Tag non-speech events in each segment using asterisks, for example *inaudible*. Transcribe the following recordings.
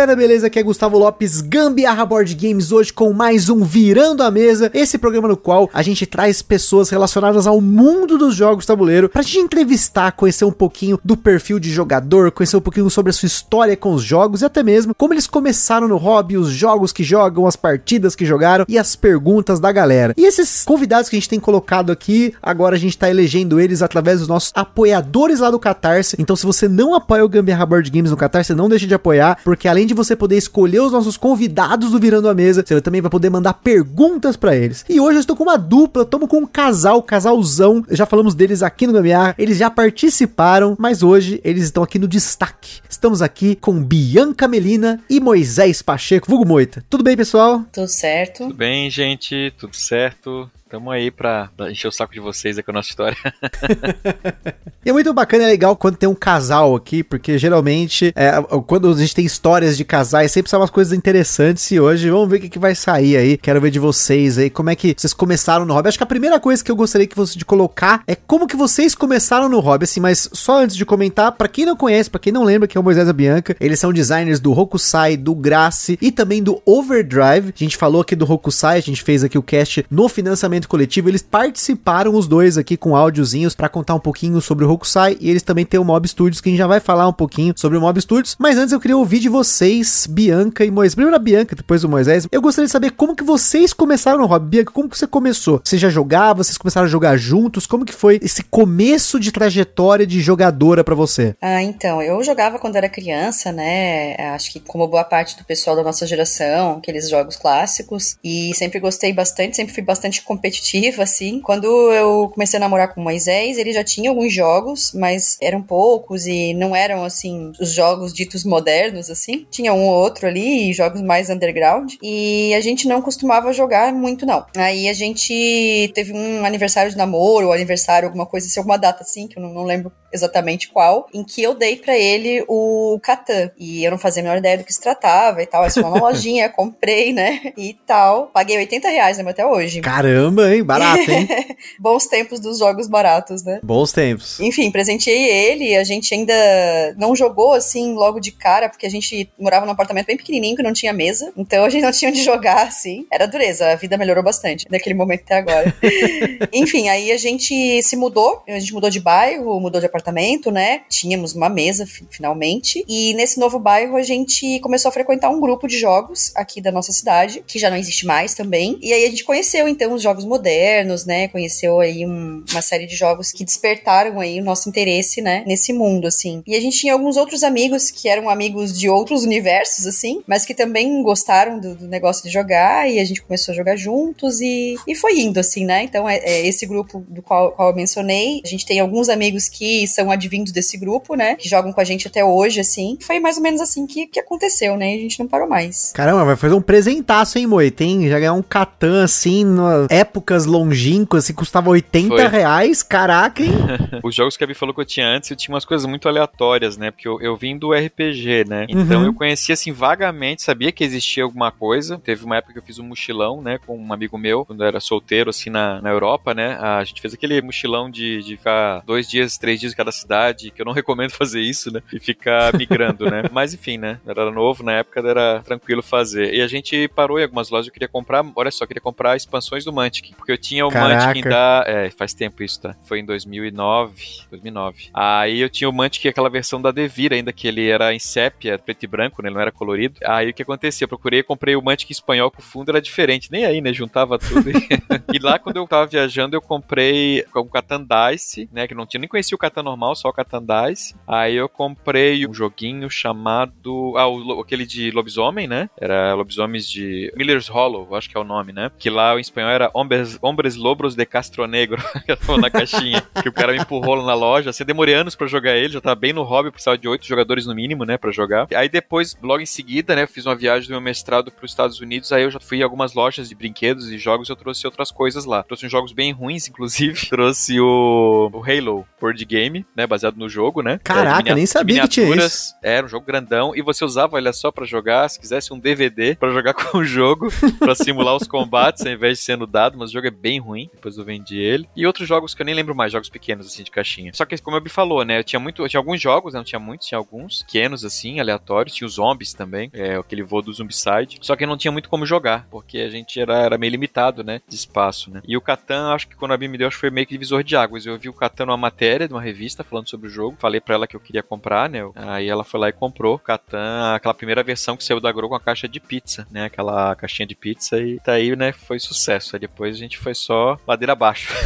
Galera, beleza? Aqui é Gustavo Lopes, Gambiarra Board Games, hoje com mais um Virando a Mesa, esse programa no qual a gente traz pessoas relacionadas ao mundo dos jogos tabuleiro pra gente entrevistar, conhecer um pouquinho do perfil de jogador, conhecer um pouquinho sobre a sua história com os jogos e até mesmo como eles começaram no hobby, os jogos que jogam, as partidas que jogaram e as perguntas da galera. E esses convidados que a gente tem colocado aqui, agora a gente tá elegendo eles através dos nossos apoiadores lá do Catarse. Então se você não apoia o Gambiarra Board Games no Catarse, não deixe de apoiar, porque além de você poder escolher os nossos convidados do Virando a Mesa, você também vai poder mandar perguntas para eles. E hoje eu estou com uma dupla, estamos com um casal, casalzão. Já falamos deles aqui no Gambiarra, eles já participaram, mas hoje eles estão aqui no destaque. Estamos aqui com Bianca Melina e Moisés Pacheco, vulgo Moita. Tudo bem, pessoal? Tudo certo. Tudo bem, gente? Tudo certo? Tamo aí pra encher o saco de vocês aí com a nossa história. *laughs* e é muito bacana, é legal quando tem um casal aqui, porque geralmente, é, quando a gente tem histórias de casais, sempre são umas coisas interessantes. E hoje, vamos ver o que, que vai sair aí. Quero ver de vocês aí, como é que vocês começaram no hobby. Acho que a primeira coisa que eu gostaria que você de colocar é como que vocês começaram no hobby, assim, mas só antes de comentar, para quem não conhece, para quem não lembra que é o Moisés e a Bianca, eles são designers do Hokusai, do Grace e também do Overdrive. A gente falou aqui do Hokusai, a gente fez aqui o cast no financiamento coletivo, eles participaram os dois aqui com áudiozinhos para contar um pouquinho sobre o Hokusai e eles também têm o Mob Studios que a gente já vai falar um pouquinho sobre o Mob Studios, mas antes eu queria ouvir de vocês, Bianca e Moisés. Primeiro a Bianca, depois o Moisés. Eu gostaria de saber como que vocês começaram no hobby. Bianca, como que você começou? Você já jogava? Vocês começaram a jogar juntos? Como que foi esse começo de trajetória de jogadora para você? Ah, então, eu jogava quando era criança, né? Acho que como boa parte do pessoal da nossa geração, aqueles jogos clássicos, e sempre gostei bastante, sempre fui bastante competitiva competitiva, assim. Quando eu comecei a namorar com o Moisés, ele já tinha alguns jogos, mas eram poucos e não eram, assim, os jogos ditos modernos, assim. Tinha um ou outro ali, jogos mais underground. E a gente não costumava jogar muito, não. Aí a gente teve um aniversário de namoro, ou aniversário, alguma coisa assim, alguma data assim, que eu não, não lembro exatamente qual, em que eu dei para ele o Catan. E eu não fazia a menor ideia do que se tratava e tal. Assim, uma lojinha, *laughs* comprei, né? E tal. Paguei 80 reais, lembro até hoje. Caramba, hein? Barato, hein? *laughs* Bons tempos dos jogos baratos, né? Bons tempos. Enfim, presenteei ele. A gente ainda não jogou assim logo de cara, porque a gente morava num apartamento bem pequenininho que não tinha mesa. Então a gente não tinha onde jogar, assim. Era dureza. A vida melhorou bastante daquele momento até agora. *laughs* Enfim, aí a gente se mudou. A gente mudou de bairro, mudou de apartamento apartamento, né? Tínhamos uma mesa finalmente. E nesse novo bairro a gente começou a frequentar um grupo de jogos aqui da nossa cidade, que já não existe mais também. E aí a gente conheceu então os jogos modernos, né? Conheceu aí um, uma série de jogos que despertaram aí o nosso interesse, né? Nesse mundo, assim. E a gente tinha alguns outros amigos que eram amigos de outros universos, assim, mas que também gostaram do, do negócio de jogar e a gente começou a jogar juntos e, e foi indo, assim, né? Então é, é esse grupo do qual, qual eu mencionei. A gente tem alguns amigos que são advindos desse grupo, né? Que jogam com a gente até hoje, assim. Foi mais ou menos assim que, que aconteceu, né? E a gente não parou mais. Caramba, vai fazer um presentaço, hein, Moi? Tem já ganhar um Catan, assim, épocas longínquas, assim, custava 80 Foi. reais. Caraca, hein? *laughs* Os jogos que a Vi falou que eu tinha antes, eu tinha umas coisas muito aleatórias, né? Porque eu, eu vim do RPG, né? Então uhum. eu conhecia, assim, vagamente, sabia que existia alguma coisa. Teve uma época que eu fiz um mochilão, né? Com um amigo meu, quando eu era solteiro, assim, na, na Europa, né? A gente fez aquele mochilão de, de ficar dois dias, três dias cada cidade, que eu não *laughs* recomendo fazer isso, né? E ficar migrando, né? *laughs* Mas enfim, né? Era novo, na época era tranquilo fazer. E a gente parou em algumas lojas, eu queria comprar, olha só, eu queria comprar expansões do Mantic, porque eu tinha o Caraca. Mantic da... É, faz tempo isso, tá? Foi em 2009, 2009. Aí eu tinha o Mantic, aquela versão da Devir ainda, que ele era em sépia, preto e branco, né? Ele não era colorido. Aí o que acontecia? Eu procurei, comprei o Mantic espanhol, com o fundo era diferente, nem aí, né? Juntava tudo. *laughs* e lá, quando eu tava viajando, eu comprei o Catan Dice, né? Que não tinha, nem conhecia o Catan normal, só o Catan Dice. Aí eu comprei um joguinho chamado. Ah, o, aquele de lobisomem, né? Era lobisomens de. Miller's Hollow, acho que é o nome, né? Que lá em espanhol era Hombres, Hombres Lobros de Castro Negro, *laughs* na caixinha, que o cara me empurrou na loja. Assim, demorei anos pra jogar ele, já tava bem no hobby, precisava de oito jogadores no mínimo, né, pra jogar. Aí depois, logo em seguida, né, fiz uma viagem do meu mestrado pros Estados Unidos, aí eu já fui em algumas lojas de brinquedos e jogos e eu trouxe outras coisas lá. Trouxe uns jogos bem ruins, inclusive. *laughs* trouxe o, o Halo Board Game, né, baseado no jogo, né. Caraca, é, nem sabia que tinha isso. Era um jogo grandão e você usava, olha só, para jogar, se quisesse um DVD para jogar *laughs* com o jogo, para simular os combates ao invés de sendo dado, mas o jogo é bem ruim, depois eu vendi ele. E outros jogos que eu nem lembro mais, jogos pequenos assim de caixinha. Só que como eu me falou, né, eu tinha muito, eu tinha alguns jogos, né, não tinha muitos, tinha alguns pequenos assim, aleatórios, tinha os zombies também, é aquele voo do Zombicide. Só que não tinha muito como jogar, porque a gente era, era meio limitado, né, de espaço, né. E o Catan, acho que quando a Bia me deu, acho que foi meio que divisor de águas. Eu vi o Catan numa matéria de uma revista falando sobre o jogo, falei para ela que eu queria comprar, né. Aí ela foi lá e comprou Catan, aquela primeira versão que saiu da Grow com a caixa de pizza, né, aquela caixinha de pizza e tá aí, né, foi sucesso. Aí depois a gente foi só ladeira abaixo. *laughs*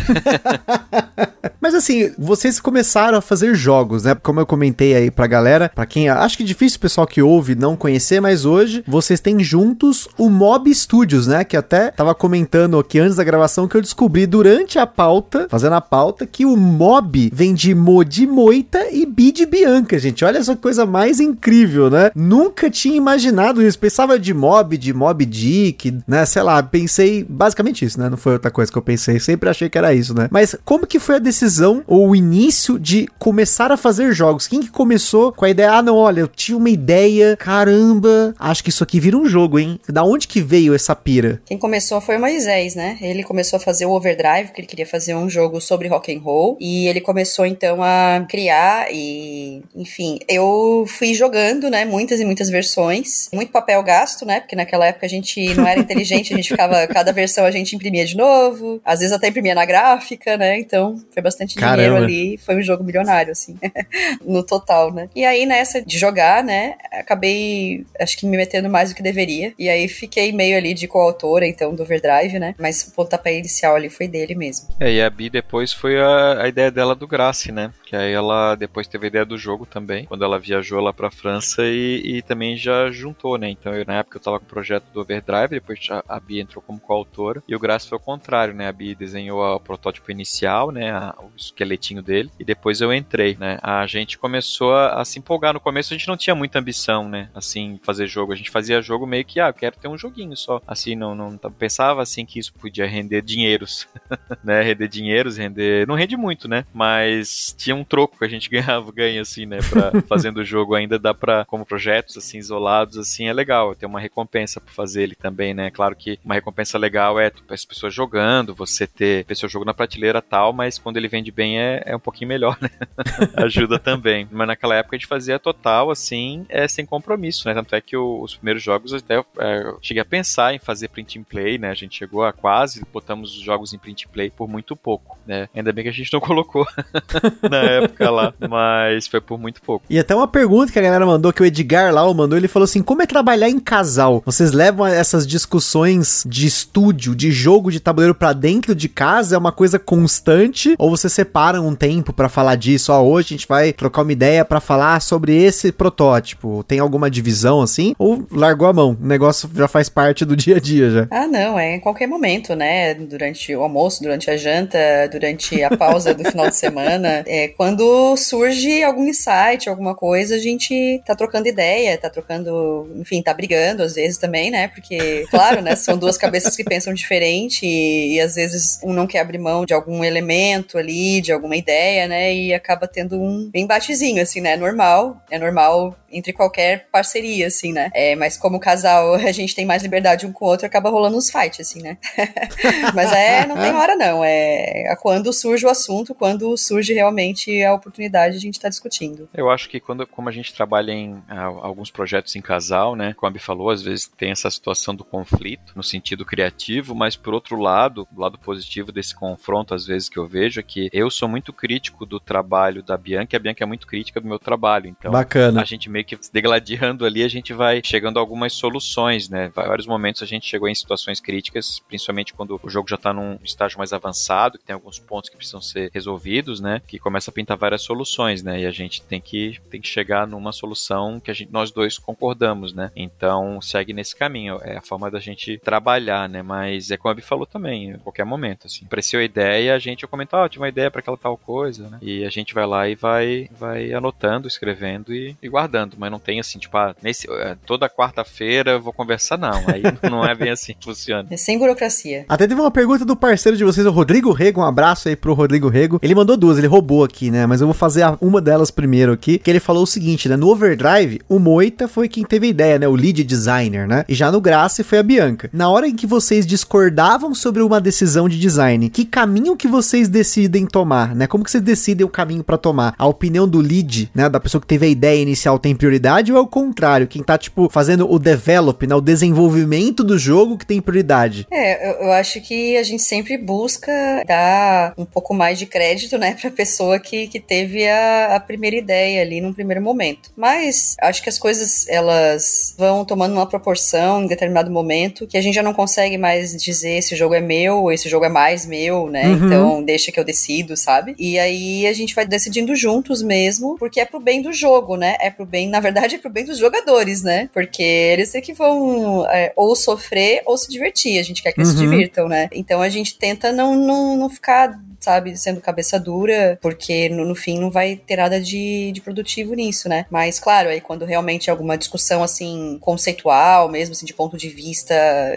Mas assim, vocês começaram a fazer jogos, né? Como eu comentei aí pra galera, pra quem acho que é difícil o pessoal que ouve não conhecer, mas hoje vocês têm juntos o Mob Studios, né? Que até tava comentando aqui antes da gravação que eu descobri durante a pauta, fazendo a pauta, que o Mob vem de Mo de Moita e Bi de Bianca, gente. Olha essa coisa mais incrível, né? Nunca tinha imaginado isso. Pensava de Mob, de Mob Dick, né? Sei lá, pensei basicamente isso, né? Não foi outra coisa que eu pensei. Sempre achei que era isso, né? Mas como que foi a decisão ou o início de começar a fazer jogos? Quem que começou com a ideia? Ah, não, olha, eu tinha uma ideia, caramba, acho que isso aqui vira um jogo, hein? Da onde que veio essa pira? Quem começou foi o Moisés, né? Ele começou a fazer o Overdrive, que ele queria fazer um jogo sobre rock and roll, e ele começou então a criar e, enfim, eu fui jogando, né, muitas e muitas versões, muito papel gasto, né? Porque naquela época a gente não era *laughs* inteligente, a gente ficava cada versão a gente imprimia de novo, às vezes até imprimia na gráfica, né? Então, foi bastante Caramba. dinheiro ali, foi um jogo milionário assim, *laughs* no total, né? E aí nessa de jogar, né, acabei acho que me metendo mais do que deveria. E aí fiquei meio ali de coautora, então, do Overdrive, né? Mas o pontapé inicial ali foi dele mesmo. É, e a Bi depois foi a, a ideia dela do Grace, né? Que aí ela depois teve a ideia do jogo também, quando ela viajou lá pra França e, e também já juntou, né? Então eu, na época eu tava com o projeto do Overdrive, depois a, a Bi entrou como coautora, e o Grace foi o contrário, né? A Bi desenhou o protótipo inicial, né? A, o esqueletinho dele, e depois eu entrei, né? A gente começou a, a se empolgar. No começo a gente não tinha muita ambição, né? Assim, fazer jogo. A gente fazia jogo meio que, ah, eu quero ter um joguinho só. Assim, não, não pensava assim que isso podia render dinheiros, *laughs* né? Render dinheiros, render. Não rende muito, né? Mas tinha um troco que a gente *laughs* ganhava, ganha, assim, né? Pra, *laughs* fazendo o jogo ainda dá pra, como projetos, assim, isolados, assim, é legal. Ter uma recompensa pra fazer ele também, né? Claro que uma recompensa legal é tipo, as pessoas jogando, você ter o seu jogo na prateleira tal, mas quando ele vende bem é, é um pouquinho melhor, né? *laughs* Ajuda também. Mas naquela época a gente fazia total, assim, é, sem compromisso, né? Tanto é que o, os primeiros jogos até é, cheguei a pensar em fazer print and play, né? A gente chegou a quase, botamos os jogos em print and play por muito pouco, né? Ainda bem que a gente não *laughs* colocou *laughs* na época lá, mas foi por muito pouco. E até uma pergunta que a galera mandou, que o Edgar lá mandou, ele falou assim, como é trabalhar em casal? Vocês levam essas discussões de estúdio, de jogo de tabuleiro para dentro de casa? É uma coisa constante? Ou vocês separam um tempo para falar disso? Ó, hoje a gente vai trocar uma ideia para falar sobre esse protótipo. Tem alguma divisão assim? Ou largou a mão? O negócio já faz parte do *laughs* dia a dia já? Ah, não, é em qualquer momento, né? Durante o almoço, durante a janta, durante a pausa do final de semana. *laughs* É, quando surge algum insight, alguma coisa, a gente tá trocando ideia, tá trocando, enfim, tá brigando às vezes também, né? Porque, claro, né? São duas cabeças que pensam diferente e, e às vezes um não quer abrir mão de algum elemento ali, de alguma ideia, né? E acaba tendo um embatezinho, assim, né? É normal, é normal entre qualquer parceria, assim, né? É, mas como casal *laughs* a gente tem mais liberdade um com o outro, acaba rolando uns fights, assim, né? *laughs* mas é, não tem hora não, é quando surge o assunto, quando surge realmente a oportunidade, a gente tá discutindo. Eu acho que quando, como a gente trabalha em a, alguns projetos em casal, né, como a Abi falou, às vezes tem essa situação do conflito, no sentido criativo, mas por outro lado, o lado positivo desse confronto, às vezes que eu vejo, é que eu sou muito crítico do trabalho da Bianca, e a Bianca é muito crítica do meu trabalho, então Bacana. a gente meio meio que degladiando ali, a gente vai chegando a algumas soluções, né? Vários momentos a gente chegou em situações críticas, principalmente quando o jogo já tá num estágio mais avançado, que tem alguns pontos que precisam ser resolvidos, né? Que começa a pintar várias soluções, né? E a gente tem que, tem que chegar numa solução que a gente, nós dois concordamos, né? Então segue nesse caminho. É a forma da gente trabalhar, né? Mas é como a Bi falou também, em qualquer momento, assim. Apareceu a ideia, a gente eu comento, ah, tive uma ideia para aquela tal coisa, né? E a gente vai lá e vai, vai anotando, escrevendo e, e guardando. Mas não tem assim, tipo, ah, nesse, é, toda quarta-feira eu vou conversar, não. Aí *laughs* não é bem assim que funciona. É sem burocracia. Até teve uma pergunta do parceiro de vocês, o Rodrigo Rego. Um abraço aí pro Rodrigo Rego. Ele mandou duas, ele roubou aqui, né? Mas eu vou fazer uma delas primeiro aqui. Que ele falou o seguinte, né? No Overdrive, o Moita foi quem teve a ideia, né? O lead designer, né? E já no Graça foi a Bianca. Na hora em que vocês discordavam sobre uma decisão de design, que caminho que vocês decidem tomar, né? Como que vocês decidem o caminho para tomar? A opinião do lead, né? Da pessoa que teve a ideia inicial tem prioridade ou é o contrário? Quem tá, tipo, fazendo o develop, né? O desenvolvimento do jogo que tem prioridade? É, eu, eu acho que a gente sempre busca dar um pouco mais de crédito, né? *laughs* Pra pessoa que, que teve a, a primeira ideia ali num primeiro momento. Mas acho que as coisas, elas vão tomando uma proporção em determinado momento que a gente já não consegue mais dizer esse jogo é meu ou esse jogo é mais meu, né? Uhum. Então deixa que eu decido, sabe? E aí a gente vai decidindo juntos mesmo, porque é pro bem do jogo, né? É pro bem, na verdade, é pro bem dos jogadores, né? Porque eles é que vão é, ou sofrer ou se divertir. A gente quer que eles uhum. se divirtam, né? Então a gente tenta não, não, não ficar sabe, sendo cabeça dura, porque no, no, fim não vai ter nada de, de produtivo nisso, né? Mas, claro, aí quando realmente alguma discussão, assim, conceitual mesmo, assim, de ponto de vista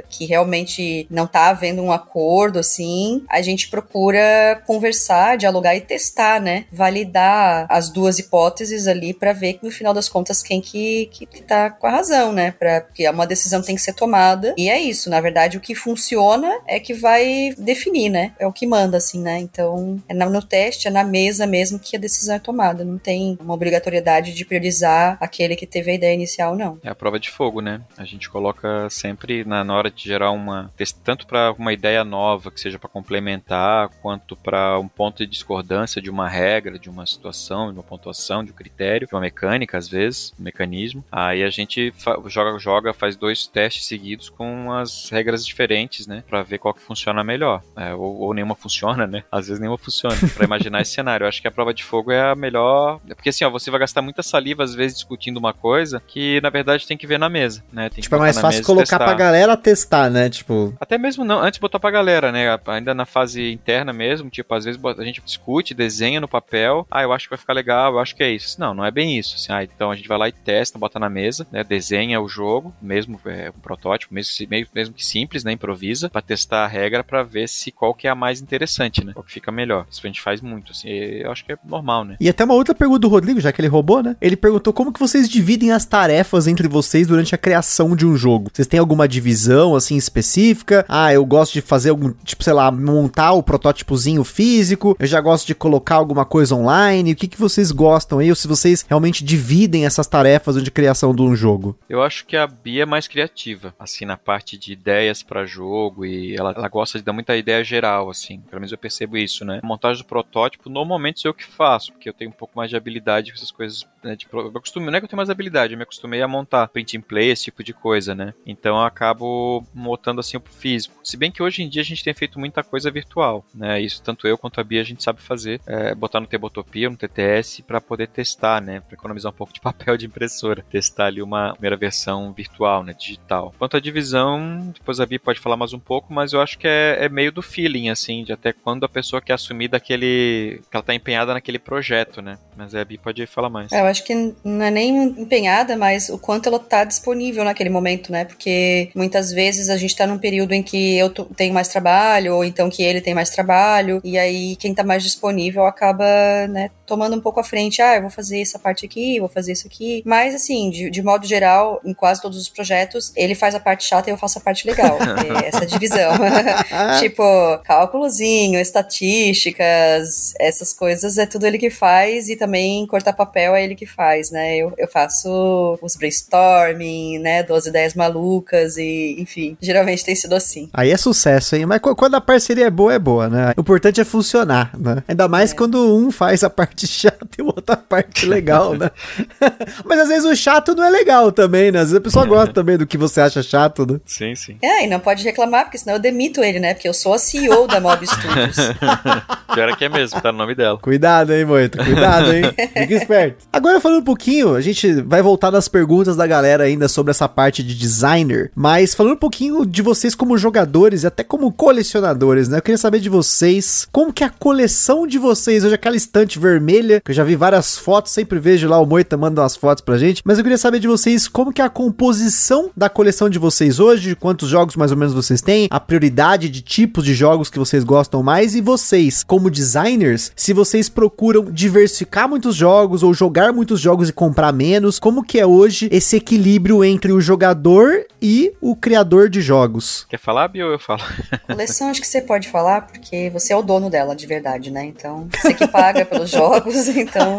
que realmente não tá havendo um acordo, assim, a gente procura conversar, dialogar e testar, né? Validar as duas hipóteses ali para ver que no final das contas quem que, que, que tá com a razão, né? Pra, porque uma decisão tem que ser tomada. E é isso, na verdade, o que funciona é que vai definir, né? É o que manda, assim, né? Então, então, é no teste, é na mesa mesmo que a decisão é tomada. Não tem uma obrigatoriedade de priorizar aquele que teve a ideia inicial, não. É a prova de fogo, né? A gente coloca sempre na, na hora de gerar uma. tanto para uma ideia nova, que seja para complementar, quanto para um ponto de discordância de uma regra, de uma situação, de uma pontuação, de um critério, de uma mecânica, às vezes, um mecanismo. Aí a gente joga, joga, faz dois testes seguidos com as regras diferentes, né? Para ver qual que funciona melhor. É, ou, ou nenhuma *laughs* funciona, né? Às às vezes nenhuma funciona para imaginar esse cenário. Eu acho que a prova de fogo é a melhor. Porque assim, ó, você vai gastar muita saliva às vezes discutindo uma coisa que na verdade tem que ver na mesa, né? Tem tipo, é mais fácil colocar pra galera testar, né? Tipo. Até mesmo não, antes botar pra galera, né? Ainda na fase interna mesmo, tipo, às vezes a gente discute, desenha no papel. Ah, eu acho que vai ficar legal, eu acho que é isso. Não, não é bem isso. Assim, ah, então a gente vai lá e testa, bota na mesa, né? Desenha o jogo, mesmo é, um protótipo, mesmo, mesmo que simples, né? Improvisa, para testar a regra para ver se qual que é a mais interessante, né? Qual que fica melhor. Isso a gente faz muito, assim. Eu acho que é normal, né? E até uma outra pergunta do Rodrigo, já que ele roubou, né? Ele perguntou como que vocês dividem as tarefas entre vocês durante a criação de um jogo. Vocês têm alguma divisão, assim, específica? Ah, eu gosto de fazer algum, tipo, sei lá, montar o protótipozinho físico. Eu já gosto de colocar alguma coisa online. O que que vocês gostam aí? Ou se vocês realmente dividem essas tarefas de criação de um jogo? Eu acho que a Bia é mais criativa, assim, na parte de ideias para jogo e ela, ela gosta de dar muita ideia geral, assim. Pelo menos eu percebo isso, né? montagem do protótipo, normalmente sou eu que faço, porque eu tenho um pouco mais de habilidade com essas coisas. Né, de, eu não é que eu tenho mais habilidade, eu me acostumei a montar print and play, esse tipo de coisa, né? Então eu acabo montando assim pro físico. Se bem que hoje em dia a gente tem feito muita coisa virtual, né? Isso tanto eu quanto a Bia a gente sabe fazer, é, botar no Tabletopia, no TTS, para poder testar, né? Para economizar um pouco de *laughs* papel de impressora, testar ali uma primeira versão virtual, né? Digital. Quanto à divisão, depois a Bia pode falar mais um pouco, mas eu acho que é, é meio do feeling, assim, de até quando a pessoa quer assumir daquele. que ela tá empenhada naquele projeto, né? Mas a Bi pode falar mais. É, eu acho que não é nem empenhada, mas o quanto ela tá disponível naquele momento, né? Porque muitas vezes a gente tá num período em que eu tenho mais trabalho, ou então que ele tem mais trabalho, e aí quem tá mais disponível acaba, né, tomando um pouco à frente. Ah, eu vou fazer essa parte aqui, vou fazer isso aqui. Mas, assim, de, de modo geral, em quase todos os projetos, ele faz a parte chata e eu faço a parte legal. *laughs* Essa divisão. *laughs* tipo, cálculozinho, estatística, essas coisas, é tudo ele que faz e também cortar papel é ele que faz, né? Eu, eu faço os brainstorming, né? 12 ideias malucas e, enfim, geralmente tem sido assim. Aí é sucesso, hein? Mas quando a parceria é boa, é boa, né? O importante é funcionar, né? Ainda mais é. quando um faz a parte *laughs* chata e o outro a parte legal, né? *laughs* Mas às vezes o chato não é legal também, né? Às vezes a pessoa gosta também do que você acha chato, né? Sim, sim. É, e não pode reclamar, porque senão eu demito ele, né? Porque eu sou a CEO da Mob Studios. *laughs* Pior é que é mesmo, tá no nome dela. Cuidado, hein, Moito? Cuidado, hein? Fica esperto. Agora falando um pouquinho, a gente vai voltar nas perguntas da galera ainda sobre essa parte de designer, mas falando um pouquinho de vocês como jogadores e até como colecionadores, né? Eu queria saber de vocês como que é a coleção de vocês, hoje aquela estante vermelha, que eu já vi várias fotos, sempre vejo lá o Moita manda umas fotos pra gente, mas eu queria saber de vocês como que é a composição da coleção de vocês hoje, quantos jogos mais ou menos vocês têm, a prioridade de tipos de jogos que vocês gostam mais e vocês, como designers, se vocês procuram diversificar muitos jogos ou jogar muitos jogos e comprar menos, como que é hoje esse equilíbrio entre o jogador e o criador de jogos? Quer falar, Bio, ou eu falo? *laughs* Coleção acho que você pode falar, porque você é o dono dela de verdade, né? Então, você que paga pelos jogos, *laughs* então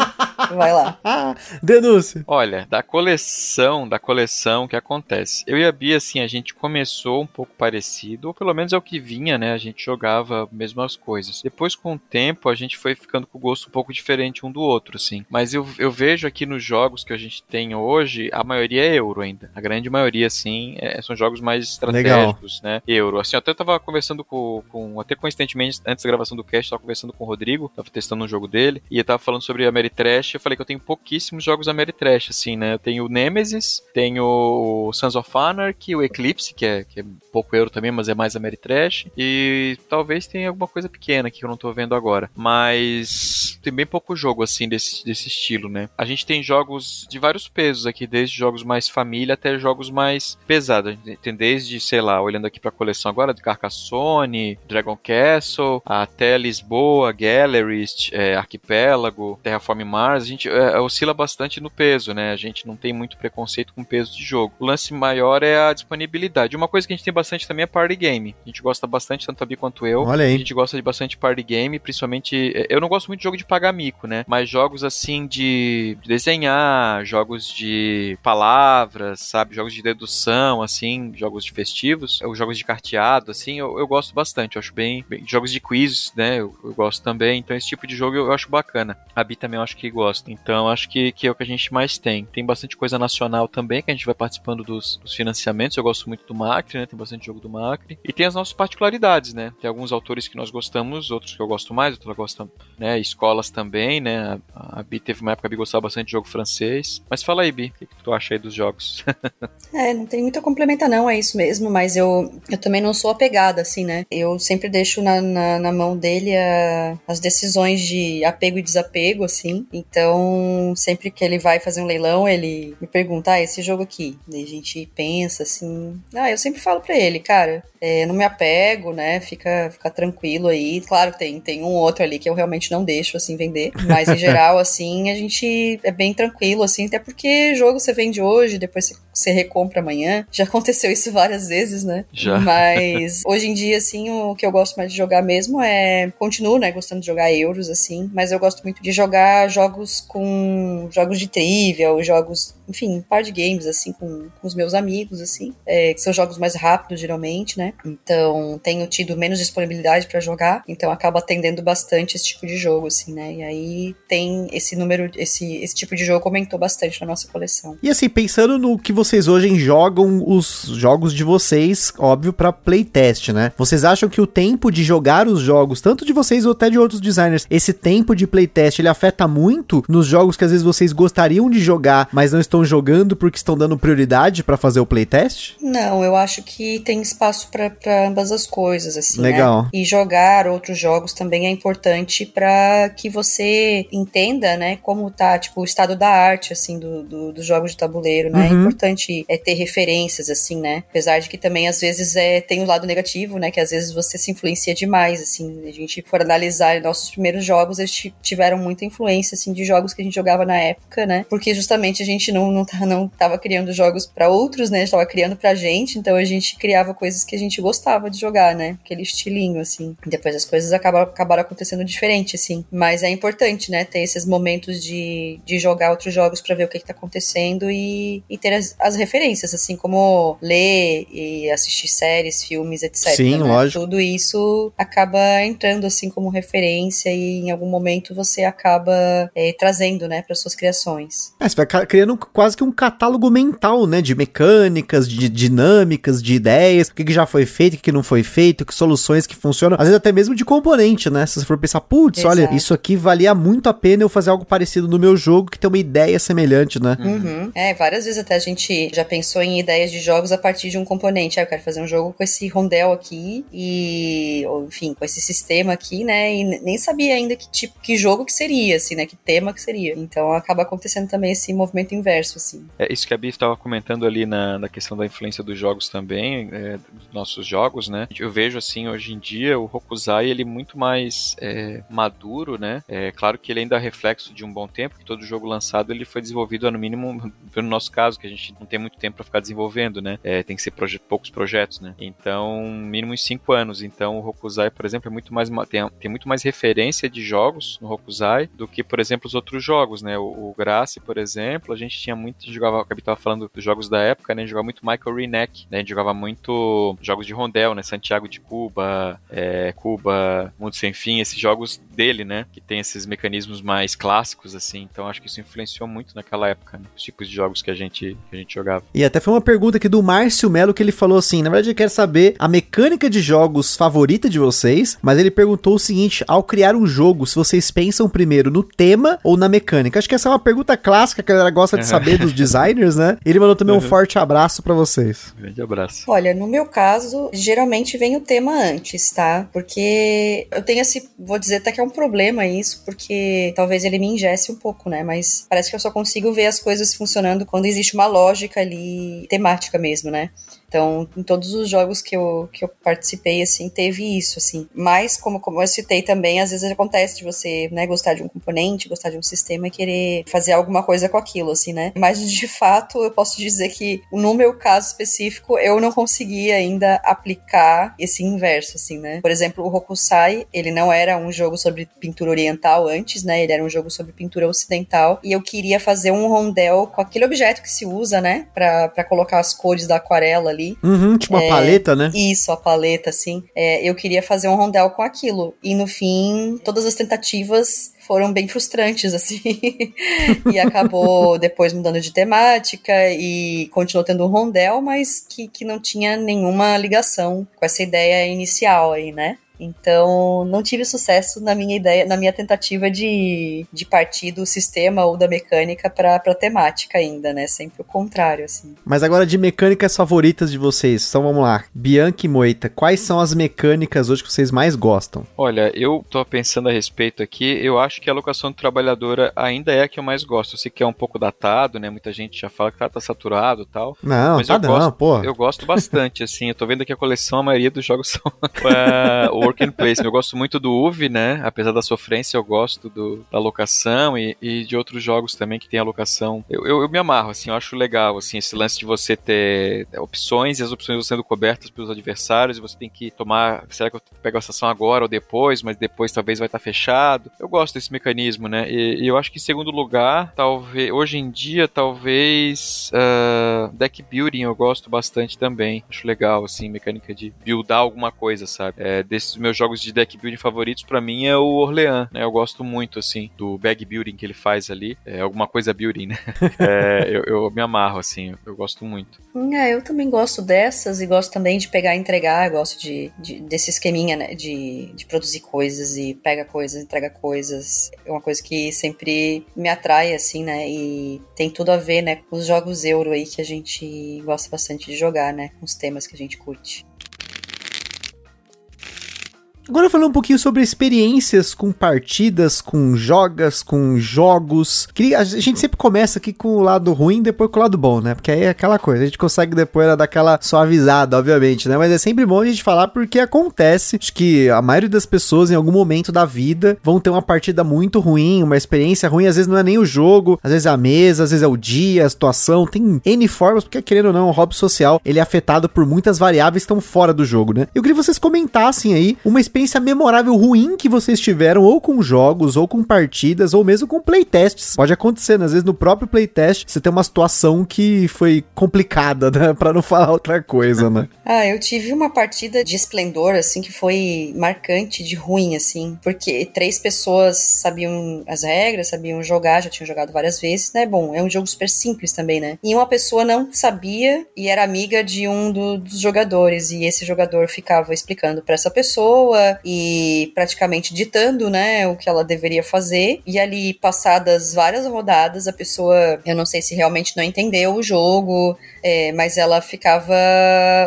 vai lá. *laughs* Denúncia. Olha, da coleção, da coleção que acontece. Eu e a Bia, assim, a gente começou um pouco parecido, ou pelo menos é o que vinha, né? A gente jogava mesmo as coisas. Depois, com o tempo, a gente foi ficando com o gosto um pouco diferente um do outro, assim. Mas eu, eu vejo aqui nos jogos que a gente tem hoje, a maioria é euro ainda. A grande maioria, assim, é, são jogos mais estratégicos, Legal. né? Euro. Assim, eu até tava conversando com, com, até coincidentemente, antes da gravação do cast, tava conversando com o Rodrigo, tava testando um jogo dele, e eu tava falando sobre a Ameritrash, eu falei que eu tenho pouquíssimos jogos Ameritrash, assim, né? Eu tenho o Nemesis, tenho o Sons of Anarchy, o Eclipse, que é, que é pouco euro também, mas é mais Ameritrash, e talvez tenha alguma coisa pequena que eu não tô vendo agora. Mas tem bem pouco jogo, assim, desse, desse estilo, né? A gente tem jogos de vários pesos aqui, desde jogos mais família até jogos mais pesados. Tem desde, sei lá, olhando aqui pra coleção agora, de Carcassonne, Dragon Castle, até Lisboa, Gallerist, é, Arquipélago, Terraform Mars. A gente é, oscila bastante no peso, né? A gente não tem muito preconceito com peso de jogo. O lance maior é a disponibilidade. Uma coisa que a gente tem bastante também é party game. A gente gosta bastante, tanto a Bi quanto eu. Olha aí. A gente gosta de bastante party game, principalmente. É, eu não gosto muito de jogo de pagar mico, né? Mas jogos assim de desenhar, jogos de palavras, sabe? Jogos de dedução, assim, jogos de festivos, ou jogos de carteado, assim, eu, eu gosto bastante. Eu acho bem, bem. Jogos de quiz, né? Eu, eu, gosto também. Então, esse tipo de jogo eu, eu acho bacana. A Bi também eu acho que gosta. Então, acho que, que é o que a gente mais tem. Tem bastante coisa nacional também, que a gente vai participando dos, dos financiamentos. Eu gosto muito do Macri, né? Tem bastante jogo do Macri. E tem as nossas particularidades, né? Tem alguns autores que nós gostamos, outros que eu gosto mais, outros gostam, né? Escolas também, né? A, a Bi teve uma época que gostava bastante de jogo francês. Mas fala aí, Bi, o que, que tu acha aí dos jogos? *laughs* é, não tem muito a complementar, não, é isso mesmo, mas eu, eu também não sou apegada, assim, né? Eu sempre deixo na, na, na mão dele a, as decisões de apego e desapego, assim. Então, sempre que ele vai fazer um leilão, ele me pergunta, ah, esse jogo aqui. Daí a gente pensa, assim. Ah, eu sempre falo pra ele, cara, é, não me apego, né? Fica, fica tranquilo aí. Claro, tem, tem um outro ali que eu realmente não deixo, assim, vender. Mas, em *laughs* geral, assim, a gente é bem tranquilo, assim, até porque jogo você vende hoje, depois você, você recompra amanhã. Já aconteceu isso várias vezes, né? Já. Mas, *laughs* hoje em dia, assim, o que eu gosto mais de jogar mesmo é... Continuo, né, gostando de jogar euros, assim, mas eu gosto muito de jogar jogos com... Jogos de trivia, ou jogos, enfim, par de games, assim, com, com os meus amigos, assim. É, que são jogos mais rápidos, geralmente, né? Então, tenho tido menos disponibilidade para jogar, então acaba atendendo bastante esse tipo de jogo, assim, né? E aí tem esse número, esse, esse tipo de jogo aumentou bastante na nossa coleção. E assim, pensando no que vocês hoje jogam os jogos de vocês, óbvio, para playtest, né? Vocês acham que o tempo de jogar os jogos, tanto de vocês ou até de outros designers, esse tempo de playtest, ele afeta muito nos jogos que às vezes vocês gostariam de jogar, mas não estão jogando porque estão dando prioridade para fazer o playtest? Não, eu acho que tem espaço para ambas as coisas, assim. Legal. Né? E jogar outros jogos também é importante para que você entenda, né, como tá, tipo, o estado da arte, assim, do, do, dos jogos de tabuleiro, né? É uhum. É importante importante é ter referências, assim, né? Apesar de que também, às vezes, é, tem um lado negativo, né? Que às vezes você se influencia demais, assim. A gente for analisar nossos primeiros jogos, eles tiveram muita influência, assim, de jogos que a gente jogava na época, né? Porque justamente a gente não, não, não tava criando jogos para outros, né? A gente tava criando pra gente, então a gente criava coisas que a gente gostava de jogar, né? Aquele estilinho, assim. Depois as coisas acabaram, acabaram acontecendo diferente, assim. Mas é importante, né? Ter esses momentos de, de jogar outros jogos para ver o que, que tá acontecendo e, e ter as, as, referências, assim, como ler e assistir séries, filmes, etc. Sim, né? lógico. Tudo isso acaba entrando, assim, como referência e em algum momento você acaba é, trazendo, né, para suas criações. É, você vai criando quase que um catálogo mental, né, de mecânicas, de dinâmicas, de ideias, o que, que já foi feito, o que, que não foi feito, que soluções que funcionam, às vezes até mesmo de componente, né? Se você for pensar, putz, olha, isso aqui valia muito a pena eu fazer algo parecido no meu jogo que tem uma ideia semelhante, né? Uhum. É, várias vezes até a gente já pensou em ideias de jogos a partir de um componente. Ah, eu quero fazer um jogo com esse rondel aqui e, enfim, com esse sistema aqui, né? E nem sabia ainda que tipo, que jogo que seria, assim, né? Que tema que seria. Então acaba acontecendo também esse movimento inverso, assim. É isso que a Bia estava comentando ali na, na questão da influência dos jogos também, é, dos nossos jogos, né? Eu vejo assim, hoje em dia, o Hokusai, ele é muito mais é, maduro, né? É claro que ele ainda é reflexo de um bom tempo, que todo jogo lançado ele foi desenvolvido, no mínimo, *laughs* no nosso caso, que a gente não tem muito tempo para ficar desenvolvendo, né? É, tem que ser proje poucos projetos, né? Então, mínimo em cinco anos. Então, o Hokusai, por exemplo, é muito mais tem, tem muito mais referência de jogos no Hokusai do que, por exemplo, os outros jogos, né? O, o Grace, por exemplo, a gente tinha muito, jogava, a Gabi tava falando dos jogos da época, né? A gente jogava muito Michael Reneck, né? A gente jogava muito jogos de rondel, né? Santiago de Cuba, é, Cuba, Mundo Sem Fim, esses jogos dele, né? Que tem esses mecanismos mais clássicos, assim. Então acho que isso influenciou muito naquela época, né? Os tipos de jogos que a gente, que a gente jogava. E até foi uma pergunta aqui do Márcio Melo que ele falou assim: na verdade, ele quer saber a mecânica de jogos favorita de vocês, mas ele perguntou o seguinte: ao criar um jogo, se vocês pensam primeiro no tema ou na mecânica? Acho que essa é uma pergunta clássica que a galera gosta de saber dos designers, né? Ele mandou também um uhum. forte abraço para vocês. Grande abraço. Olha, no meu caso, geralmente vem o tema antes, tá? Porque eu tenho esse, vou dizer até que é um problema isso, porque talvez ele me ingesse um pouco, né? Mas parece que eu só consigo ver as coisas funcionando quando existe uma lógica ali temática mesmo, né? Então, em todos os jogos que eu, que eu participei, assim, teve isso, assim. Mas, como, como eu citei também, às vezes acontece de você, né, gostar de um componente, gostar de um sistema e querer fazer alguma coisa com aquilo, assim, né? Mas, de fato, eu posso dizer que, no meu caso específico, eu não consegui ainda aplicar esse inverso, assim, né? Por exemplo, o Hokusai, ele não era um jogo sobre pintura oriental antes, né? Ele era um jogo sobre pintura ocidental. E eu queria fazer um rondel com aquele objeto que se usa, né? Pra colocar as cores da aquarela ali. Uhum, tipo uma é, paleta, né? Isso, a paleta, assim. É, eu queria fazer um rondel com aquilo. E no fim, todas as tentativas foram bem frustrantes, *laughs* assim. e acabou depois mudando de temática e continuou tendo um rondel, mas que, que não tinha nenhuma ligação com essa ideia inicial aí, né? Então, não tive sucesso na minha ideia, na minha tentativa de, de partir do sistema ou da mecânica para pra temática ainda, né? Sempre o contrário, assim. Mas agora de mecânicas favoritas de vocês. Então vamos lá. Bianca e Moita, quais são as mecânicas hoje que vocês mais gostam? Olha, eu tô pensando a respeito aqui, eu acho que a alocação trabalhadora ainda é a que eu mais gosto. Eu sei que é um pouco datado, né? Muita gente já fala que tá, tá saturado e tal. Não, mas tá eu não, gosto, pô. Eu gosto bastante, assim. Eu tô vendo aqui a coleção, a maioria dos jogos *laughs* são work and placement. Eu gosto muito do UV, né? Apesar da sofrência, eu gosto do, da alocação e, e de outros jogos também que tem alocação. Eu, eu, eu, me amarro, assim, eu acho legal, assim, esse lance de você ter opções e as opções sendo cobertas pelos adversários e você tem que tomar, será que eu pego a estação agora ou depois, mas depois talvez vai estar fechado. Eu gosto desse mecanismo, né? E, e eu acho que em segundo lugar, talvez, hoje em dia, talvez uh, deck building eu gosto bastante também. Acho legal, assim, mecânica de buildar alguma coisa, sabe? É, desses meus jogos de deck building favoritos para mim é o Orleans, né? Eu gosto muito, assim, do bag building que ele faz ali. É alguma coisa building, né? *laughs* é, eu, eu, me amarro, assim, eu, gosto muito. É, eu também gosto dessas e gosto também de pegar e entregar, gosto de, de desse esqueminha, né? De, de produzir coisas e pega coisas, entrega coisas. É uma coisa que sempre me atrai, assim, né? E tem tudo a ver, né, com os jogos euro aí que a gente gosta bastante de jogar, né? Com os temas que a gente curte. Agora falando um pouquinho sobre experiências com partidas, com jogas, com jogos. A gente sempre começa aqui com o lado ruim, depois com o lado bom, né? Porque aí é aquela coisa, a gente consegue depois dar aquela suavizada, obviamente, né? Mas é sempre bom a gente falar porque acontece. Acho que a maioria das pessoas, em algum momento da vida, vão ter uma partida muito ruim, uma experiência ruim. Às vezes não é nem o jogo, às vezes é a mesa, às vezes é o dia, a situação. Tem N formas, porque querendo ou não, o hobby social, ele é afetado por muitas variáveis que estão fora do jogo, né? Eu queria que vocês comentassem aí uma experiência memorável ruim que vocês tiveram, ou com jogos, ou com partidas, ou mesmo com playtests. Pode acontecer, né? Às vezes no próprio playtest você tem uma situação que foi complicada, né? *laughs* Pra não falar outra coisa, né? ah, eu tive uma partida de esplendor, assim, que foi marcante de ruim, assim, porque três pessoas sabiam as regras, sabiam jogar, já tinham jogado várias vezes, né? Bom, é um jogo super simples também, né? E uma pessoa não sabia e era amiga de um do, dos jogadores, e esse jogador ficava explicando para essa pessoa e praticamente ditando, né, o que ela deveria fazer. E ali, passadas várias rodadas, a pessoa, eu não sei se realmente não entendeu o jogo, é, mas ela ficava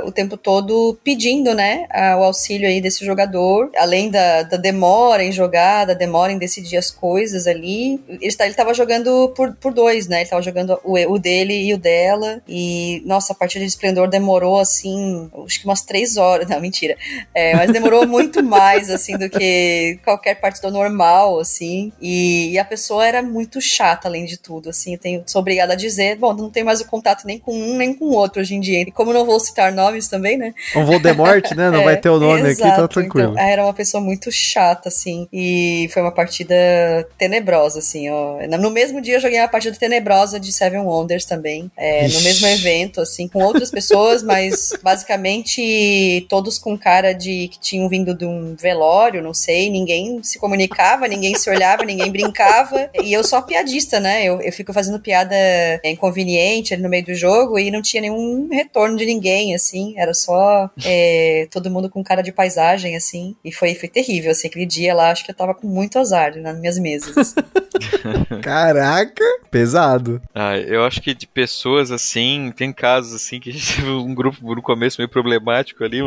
o tempo todo pedindo, né, o auxílio aí desse jogador, além da, da demora em jogar, da demora em decidir as coisas ali. Ele, ele tava jogando por, por dois, né, ele tava jogando o, o dele e o dela, e nossa, a partida de Esplendor demorou assim, acho que umas três horas, *laughs* não, mentira, é, mas demorou muito mais, assim, do que qualquer partida normal, assim, e, e, a pessoa era muito chata, além de tudo, assim, eu tenho, sou obrigada a dizer, bom, não tenho mais o contato nem com um, nem com o outro hoje em dia, e como não vou citar nomes também, né? Um Voldemort, né, não *laughs* é, vai ter o nome exato, aqui, tá tranquilo. Então, era uma pessoa muito chata, assim, e foi uma partida tenebrosa, assim, ó. No mesmo dia eu joguei uma partida tenebrosa de Seven Wonders também, é, no mesmo evento, assim, com outras pessoas, mas *laughs* basicamente todos com cara de que tinham vindo de um velório, não sei, ninguém se comunicava, ninguém se olhava, ninguém brincava, e eu sou piadista, né? Eu, eu fico fazendo piada inconveniente ali no meio do jogo e não tinha nenhum retorno de ninguém, assim, era só é, todo mundo com cara de paisagem, assim, e foi, foi terrível, assim, aquele dia lá, acho que eu tava com muito azar nas minhas mesas. Assim. *laughs* Caraca, pesado. Ah, eu acho que de pessoas assim, tem casos assim que a gente teve um grupo no começo meio problemático ali,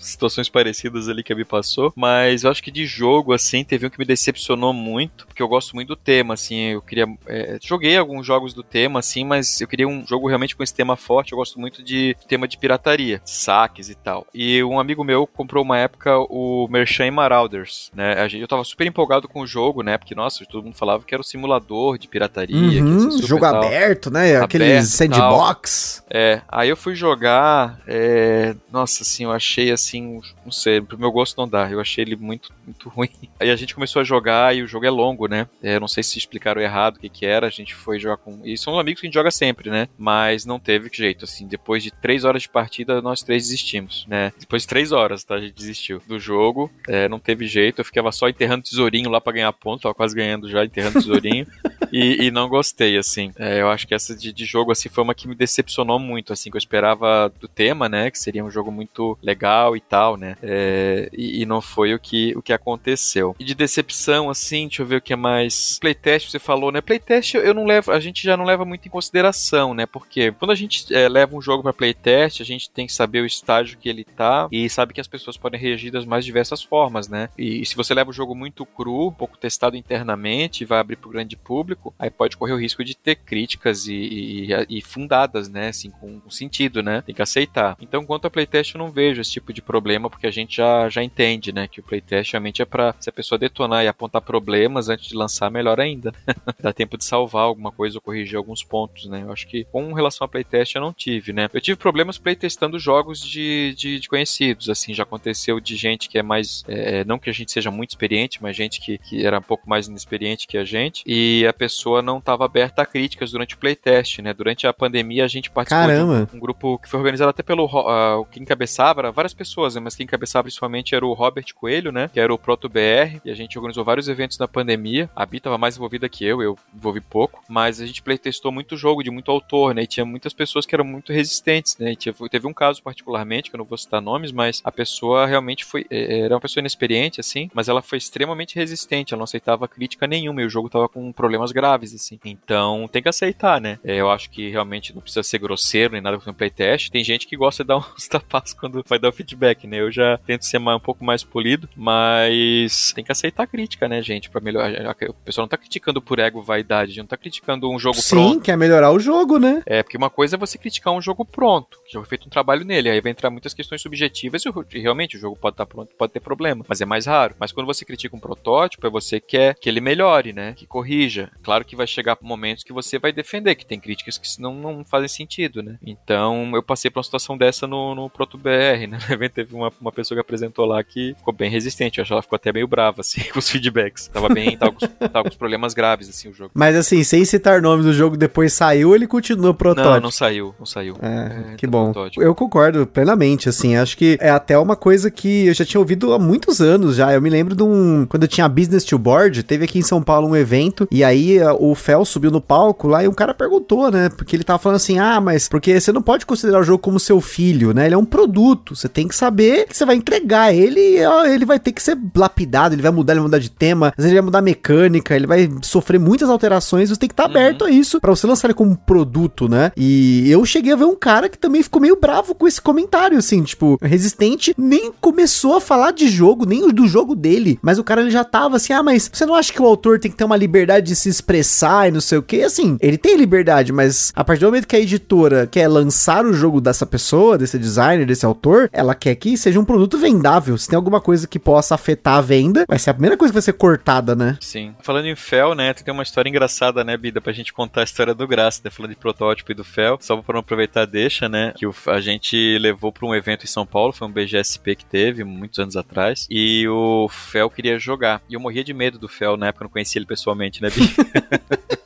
situações parecidas ali que me passou, mas eu acho que de jogo assim, teve um que me decepcionou muito, porque eu gosto muito do tema, assim, eu queria é, joguei alguns jogos do tema assim, mas eu queria um jogo realmente com esse tema forte, eu gosto muito de tema de pirataria, saques e tal. E um amigo meu comprou uma época o Merchant Marauders, né? Eu tava super empolgado com o jogo, né? Porque nossa, todo mundo falava que era o simulador de pirataria, uhum, jogo aberto, né? Aquele sandbox. É, aí eu fui jogar, é, nossa, assim, eu achei assim, não sei, pro meu gosto não dá, eu achei ele muito, muito *laughs* ruim. Aí a gente começou a jogar e o jogo é longo, né? É, não sei se explicaram errado o que que era, a gente foi jogar com... E são amigos que a gente joga sempre, né? Mas não teve jeito, assim, depois de três horas de partida, nós três desistimos, né? Depois de três horas, tá? A gente desistiu do jogo, é, não teve jeito, eu ficava só enterrando tesourinho lá para ganhar ponto, tava quase ganhando já, enterrando tesourinho. *laughs* e, e, não gostei, assim. É, eu acho que essa de, de, jogo, assim, foi uma que me decepcionou muito, assim, que eu esperava do tema, né? Que seria um jogo muito legal e tal, né? É, e, e, não foi o que, o que aconteceu. E de decepção, assim, deixa eu ver o que é mais. Playtest, você falou, né? Playtest eu não levo, a gente já não leva muito em consideração, né? Porque quando a gente é, leva um jogo para playtest, a gente tem que saber o estágio que ele tá e sabe que as pessoas podem reagir das mais diversas formas, né? E, e se você leva o jogo muito cru, pouco testado internamente, vai abrir pro grande público, público, aí pode correr o risco de ter críticas e, e, e fundadas, né? Assim, com, com, sentido, né? Tem que aceitar. Então, quanto a playtest, eu não vejo esse tipo de problema, porque a gente já, já entende, né? Que o playtest realmente é para se a pessoa detonar e apontar problemas antes de lançar, melhor ainda. *laughs* Dá tempo de salvar alguma coisa ou corrigir alguns pontos, né? Eu acho que com relação a playtest eu não tive, né? Eu tive problemas playtestando jogos de, de, de conhecidos, assim, já aconteceu de gente que é mais, é, não que a gente seja muito experiente, mas gente que, que era um pouco mais inexperiente que a gente, e a pessoa não estava aberta a críticas durante o playtest, né? Durante a pandemia a gente participou Caramba. de um, grupo que foi organizado até pelo uh, quem encabeçava, várias pessoas, né? mas quem encabeçava principalmente era o Robert Coelho, né? Que era o Proto BR, e a gente organizou vários eventos na pandemia. A Bi estava mais envolvida que eu, eu envolvi pouco, mas a gente playtestou muito jogo de muito autor, né? E tinha muitas pessoas que eram muito resistentes, né? Teve um caso particularmente, que eu não vou citar nomes, mas a pessoa realmente foi é, era uma pessoa inexperiente assim, mas ela foi extremamente resistente, ela não aceitava crítica nenhuma, e o jogo tava com problemas graves, assim. Então tem que aceitar, né? É, eu acho que realmente não precisa ser grosseiro nem nada com o playtest. Tem gente que gosta de dar *laughs* uns tapas quando vai dar o feedback, né? Eu já tento ser um pouco mais polido, mas tem que aceitar a crítica, né, gente, para melhorar. O pessoal não tá criticando por ego, vaidade, não tá criticando um jogo Sim, pronto. quer melhorar o jogo, né? É, porque uma coisa é você criticar um jogo pronto, que já foi feito um trabalho nele, aí vai entrar muitas questões subjetivas e realmente o jogo pode estar tá pronto, pode ter problema, mas é mais raro. Mas quando você critica um protótipo, é você quer que ele melhore, né, que corrija. Claro que vai chegar momentos que você vai defender, que tem críticas que não, não fazem sentido, né. Então eu passei por uma situação dessa no, no ProtoBR, né, no *laughs* evento teve uma, uma pessoa que apresentou lá que ficou bem resistente, eu acho que ela ficou até meio brava, assim, *laughs* com os feedbacks. Tava bem, tava com, tava com os problemas graves, assim, o jogo. Mas assim, sem citar nomes do jogo, depois saiu, ele continua protótipo? Não, não saiu, não saiu. É, é que tá bom. Eu concordo plenamente, assim, acho que é até uma coisa que eu já tinha ouvido há muitos anos já. Eu me lembro de um, quando eu tinha Business to Board, teve aqui em São Paulo um evento, e aí o Fel subiu no palco lá e um cara perguntou, né, porque ele tava falando assim, ah, mas porque você não pode considerar o jogo como seu filho, né, ele é um produto, você tem que saber que você vai entregar ele, ele vai ter que ser lapidado, ele vai mudar, ele vai mudar de tema, às vezes ele vai mudar mecânica, ele vai sofrer muitas alterações, você tem que estar tá uhum. aberto a isso para você lançar ele como produto, né? E eu cheguei a ver um cara que também ficou meio bravo com esse comentário, assim, tipo, Resistente nem começou a falar de jogo, nem do jogo dele, mas o cara ele já tava assim, ah, mas você não acha que o autor tem que ter uma liberdade de se expressar e não sei o que? Assim, ele tem liberdade, mas a partir do momento que a editora quer lançar o jogo dessa pessoa, desse designer, desse autor, ela quer que seja um produto vendável. Se tem alguma coisa que possa afetar a venda, vai ser a primeira coisa que vai ser cortada, né? Sim. Falando em Fel, né, tem uma história engraçada, né, Bida, pra gente contar a história do Graça, né, falando de protótipo e do Fel, só não aproveitar deixa, né, que a gente levou pra um evento em São Paulo, foi um BGSP que teve, muitos anos atrás, e o Fel queria jogar, e eu morria de medo do Fel, na época não conhecia ele pessoalmente, né, Bida?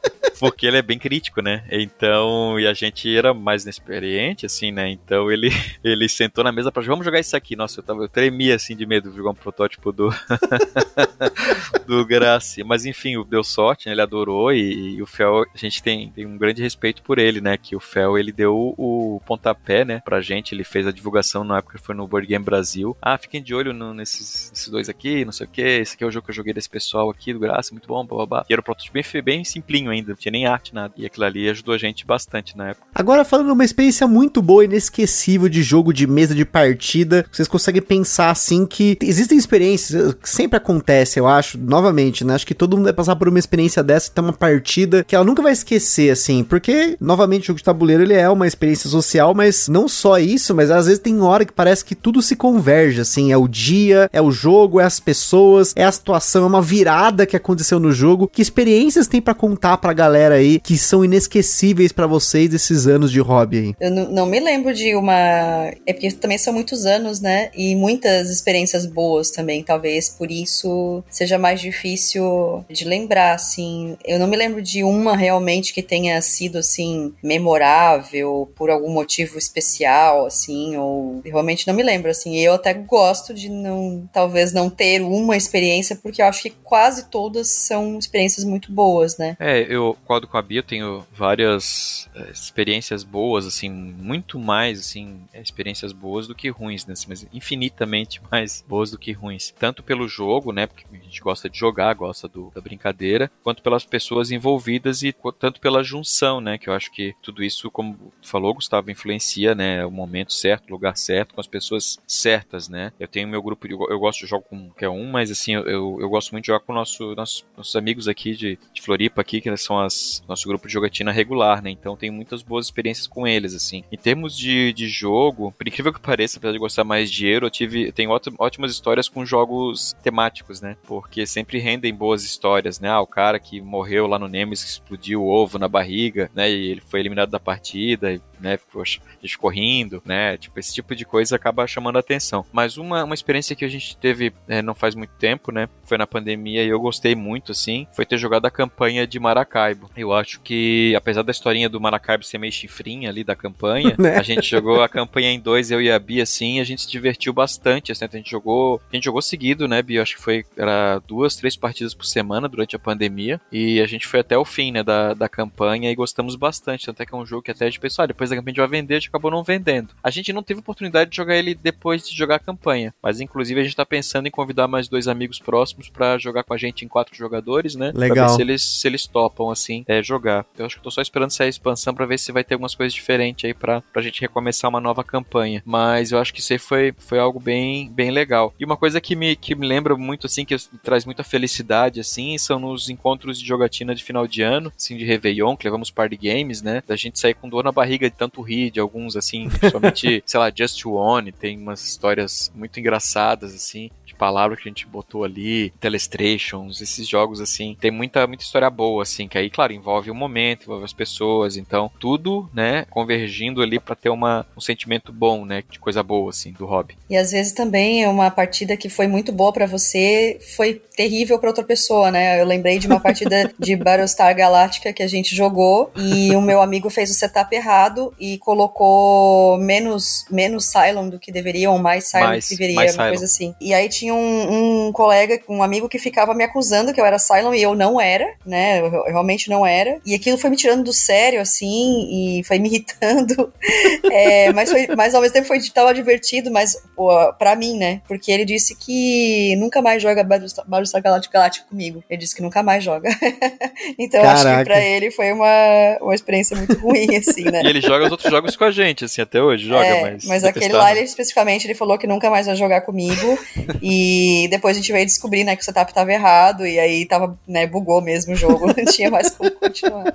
*laughs* porque ele é bem crítico, né? Então, e a gente era mais inexperiente, assim, né? Então ele, *laughs* ele sentou na mesa para vamos jogar isso aqui. Nossa, eu, tava, eu tremia assim de medo de jogar um protótipo do *laughs* do Graci. Mas enfim, deu sorte, né? Ele adorou e, e, o Fel, a gente tem, tem um grande respeito por ele, né? Que o Fel, ele deu o, pontapé, né? Pra gente, ele fez a divulgação na época que foi no Board Game Brasil. Ah, fiquem de olho no, nesses, nesses dois aqui, não sei o que. Esse aqui é o jogo que eu joguei desse pessoal aqui, do Graça, muito bom, blá. E era um protótipo bem, bem simplinho ainda, tinha nem arte, nada. E aquilo ali ajudou a gente bastante na época. Agora, falando uma experiência muito boa, inesquecível de jogo de mesa de partida, vocês conseguem pensar assim que existem experiências, sempre acontece, eu acho, novamente, né? Acho que todo mundo vai passar por uma experiência dessa, ter uma partida que ela nunca vai esquecer, assim, porque, novamente, o jogo de tabuleiro ele é uma experiência social, mas não só isso, mas às vezes tem hora que parece que tudo se converge, assim, é o dia, é o jogo, é as pessoas, é a situação, é uma virada que aconteceu no jogo. Que experiências tem para contar pra galera? Galera aí que são inesquecíveis para vocês esses anos de hobby aí? Eu não me lembro de uma. É porque também são muitos anos, né? E muitas experiências boas também. Talvez por isso seja mais difícil de lembrar, assim. Eu não me lembro de uma realmente que tenha sido, assim, memorável por algum motivo especial, assim, ou realmente não me lembro, assim. Eu até gosto de não, talvez não ter uma experiência, porque eu acho que quase todas são experiências muito boas, né? É, eu, concordo com a Bia, eu tenho várias é, experiências boas, assim, muito mais, assim, experiências boas do que ruins, né? Assim, mas infinitamente *laughs* mais boas do que ruins. Tanto pelo jogo, né? Porque a gente gosta de jogar, gosta do, da brincadeira, quanto pelas pessoas envolvidas e tanto pela junção, né? Que eu acho que tudo isso, como falou, Gustavo, influencia, né? O momento certo, o lugar certo, com as pessoas certas, né? Eu tenho meu grupo, de, eu gosto de jogar com qualquer um, mas assim, eu, eu, eu gosto muito de jogar com nosso, nossos, nossos amigos aqui de, de Floripa, aqui, que são as nosso grupo de jogatina regular, né? Então tem muitas boas experiências com eles, assim. Em termos de, de jogo, por incrível que pareça, apesar de gostar mais de Euro, eu tive, tenho ótimas histórias com jogos temáticos, né? Porque sempre rendem boas histórias, né? Ah, o cara que morreu lá no Nemesis, explodiu o ovo na barriga, né? E ele foi eliminado da partida, né? Ficou escorrendo, né? Tipo, esse tipo de coisa acaba chamando a atenção. Mas uma, uma experiência que a gente teve é, não faz muito tempo, né? Foi na pandemia e eu gostei muito, assim, foi ter jogado a campanha de Maracaibo. Eu acho que, apesar da historinha do Maracaibo ser meio chifrinha ali da campanha, né? a gente jogou a campanha em dois, eu e a Bia, assim, a gente se divertiu bastante, assim, a gente jogou, a gente jogou seguido, né, Bia? Acho que foi, era duas, três partidas por semana durante a pandemia, e a gente foi até o fim, né, da, da campanha e gostamos bastante, tanto é que é um jogo que até a gente pensou, ah, depois depois da campanha a gente vai vender, a gente acabou não vendendo. A gente não teve oportunidade de jogar ele depois de jogar a campanha, mas inclusive a gente tá pensando em convidar mais dois amigos próximos para jogar com a gente em quatro jogadores, né? Legal. Pra ver se eles, se eles topam, assim, é, jogar. Eu acho que tô só esperando sair a expansão para ver se vai ter algumas coisas diferentes aí pra, pra gente recomeçar uma nova campanha. Mas eu acho que isso aí foi, foi algo bem, bem legal. E uma coisa que me, que me lembra muito, assim, que traz muita felicidade, assim, são nos encontros de jogatina de final de ano, assim, de Réveillon, que levamos party games, né? Da gente sair com dor na barriga de tanto rir, de alguns, assim, principalmente, *laughs* sei lá, Just One, tem umas histórias muito engraçadas, assim, de palavras que a gente botou ali, Telestrations, esses jogos, assim, tem muita, muita história boa, assim, que aí, claro, envolve o momento, envolve as pessoas, então, tudo, né, convergindo ali para ter uma, um sentimento bom, né, de coisa boa, assim, do hobby. E às vezes também uma partida que foi muito boa para você foi terrível para outra pessoa, né? Eu lembrei de uma partida *laughs* de Battlestar Galactica que a gente jogou e o meu amigo fez o setup errado e colocou menos menos Cylon do que deveria ou mais Cylon Mais- do que deveria, uma Cylon. coisa assim. E aí tinha um, um colega, um amigo que ficava me acusando que eu era Cylon e eu não era, né? Eu, eu realmente não era. E aquilo foi me tirando do sério, assim, e foi me irritando. *laughs* É, mas, foi, mas ao mesmo tempo foi tava divertido, mas pô, pra mim, né? Porque ele disse que nunca mais joga Battlestar Galactica Galactica comigo. Ele disse que nunca mais joga. *laughs* então acho Caraca. que pra ele foi uma, uma experiência muito ruim, assim, né? E ele joga os outros jogos com a gente, assim, até hoje, joga, É, mas... mas aquele lá, ele, especificamente, ele falou que nunca mais vai jogar comigo. *laughs* e depois a gente veio descobrir, né, que o setup tava errado. E aí tava, né, bugou mesmo o jogo. Não *laughs* tinha mais como continuar.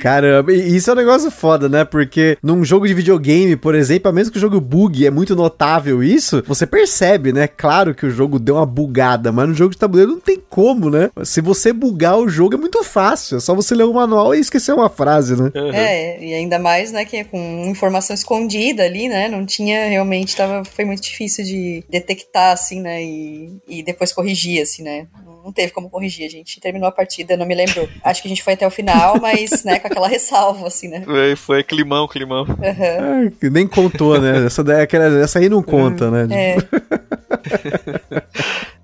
Caramba, e isso é um negócio foda, né? Porque num jogo de videogame, por exemplo, a menos que o jogo bugue, é muito notável isso, você percebe, né? Claro que o jogo deu uma bugada, mas no jogo de tabuleiro não tem como, né? Se você bugar o jogo é muito fácil, é só você ler o manual e esquecer uma frase, né? Uhum. É, e ainda mais, né, que é com informação escondida ali, né? Não tinha realmente, tava, foi muito difícil de detectar, assim, né? E, e depois corrigir, assim, né? Não teve como corrigir, a gente terminou a partida, não me lembro. Acho que a gente foi até o final, mas, né, com aquela ressalva, assim, né? Foi, foi climão, climão. Ah, que nem contou, né? Essa, daí, aquela, essa aí não conta, né? É. *laughs*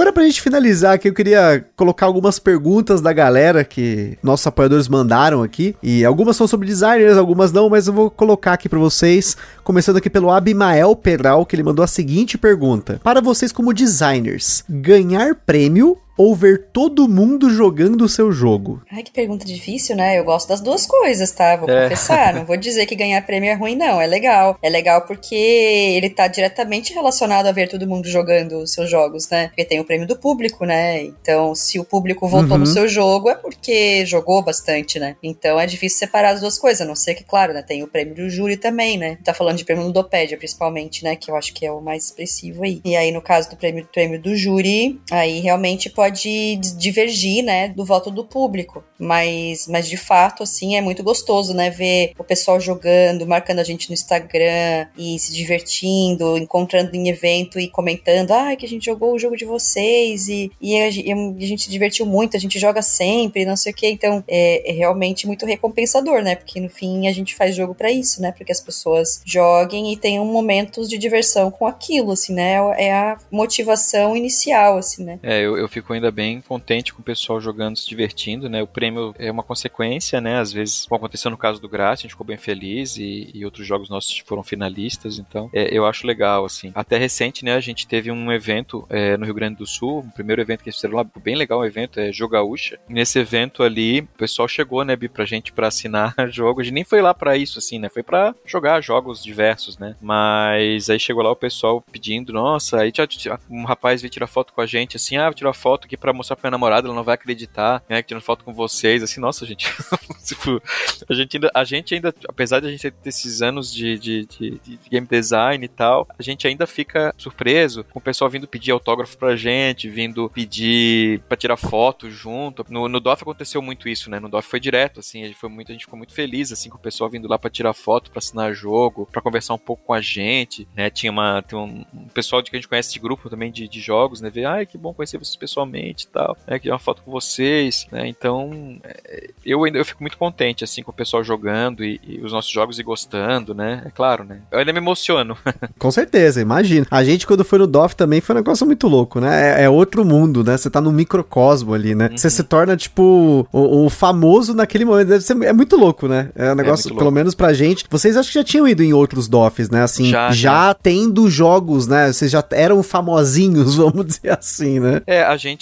Agora, pra gente finalizar aqui, eu queria colocar algumas perguntas da galera que nossos apoiadores mandaram aqui. E algumas são sobre designers, algumas não, mas eu vou colocar aqui pra vocês. Começando aqui pelo Abimael Peral, que ele mandou a seguinte pergunta: Para vocês, como designers, ganhar prêmio ou ver todo mundo jogando o seu jogo? Ai, que pergunta difícil, né? Eu gosto das duas coisas, tá? Vou É. confessar. Não vou dizer que ganhar prêmio é ruim, não. É legal. É legal porque ele tá diretamente relacionado a ver todo mundo jogando os seus jogos, né? Porque tem o prêmio do público, né? Então, se o público votou Uhum. no seu jogo, é porque jogou bastante, né? Então é difícil separar as duas coisas. A não ser que, claro, né? Tem o prêmio do júri também, né? Tá falando de prêmio Ludopédia, principalmente, né? Que eu acho que é o mais expressivo aí. E aí, no caso do prêmio, prêmio do júri, aí realmente pode di- divergir, né? Do voto do público. Mas, mas de fato, assim, é muito gostoso, né? Ver o pessoal jogando, marcando a gente no Instagram e se divertindo, encontrando em evento e comentando, ai, que a gente jogou o jogo de vocês e, e, a, e a gente se divertiu muito, a gente joga sempre, não sei o que. Então, é, é realmente muito recompensador, né? Porque no fim a gente faz jogo pra isso, né? Porque as pessoas joguem e tenham momentos de diversão com aquilo, assim, né? É a motivação inicial, assim, né? É, eu, eu fico ainda bem contente com o pessoal jogando, se divertindo, né? O prêmio é uma consequência, né? Às vezes, como aconteceu no caso do Graça, a gente ficou bem feliz e, e outros jogos nossos foram finalistas, então é, eu acho legal, assim. Até recente, né? A gente teve um evento é, no Rio Grande do Sul, o primeiro evento que eles fizeram lá, bem legal o evento, é Jogaúcha. Nesse evento ali, o pessoal chegou, né, Bi, pra gente pra assinar *laughs* jogo. A gente nem foi lá pra isso, assim, né? Foi pra jogar jogos diversos, né? Mas aí chegou lá o pessoal pedindo, nossa, aí um rapaz veio tirar foto com a gente, assim, ah, vou tirar foto aqui pra mostrar pra minha namorada, ela não vai acreditar, né, tirando foto com vocês, assim, nossa, gente, *laughs* tipo, a gente ainda, a gente ainda, apesar de a gente ter esses anos de, de, de- de game design e tal, a gente ainda fica surpreso com o pessoal vindo pedir autógrafo pra gente, vindo pedir pra tirar foto junto. No, no DOF aconteceu muito isso, né? No DOF foi direto, assim, a gente, foi muito, a gente ficou muito feliz, assim, com o pessoal vindo lá pra tirar foto, pra assinar jogo, pra conversar um pouco com a gente, né? Tinha uma, tem um, um pessoal de que a gente conhece de grupo também de, de jogos, né? Ver, ai, que bom conhecer vocês pessoalmente e tal, né? Queria uma foto com vocês, né? Então, é, eu ainda eu fico muito muito contente, assim, com o pessoal jogando e, e, os nossos jogos e gostando, né? É claro, né? Eu ainda me emociono. *laughs* com certeza, imagina. A gente, quando foi no DOF também, foi um negócio muito louco, né? É, é outro mundo, né? Você tá no microcosmo ali, né? Uhum. Você se torna, tipo, o, o, famoso naquele momento. Deve ser, é muito louco, né? É um é negócio, é pelo menos pra gente. Vocês acho que já tinham ido em outros DOFs, né? Assim, já, já, já tendo jogos, né? Vocês já eram famosinhos, *laughs* vamos dizer assim, né? É, a gente,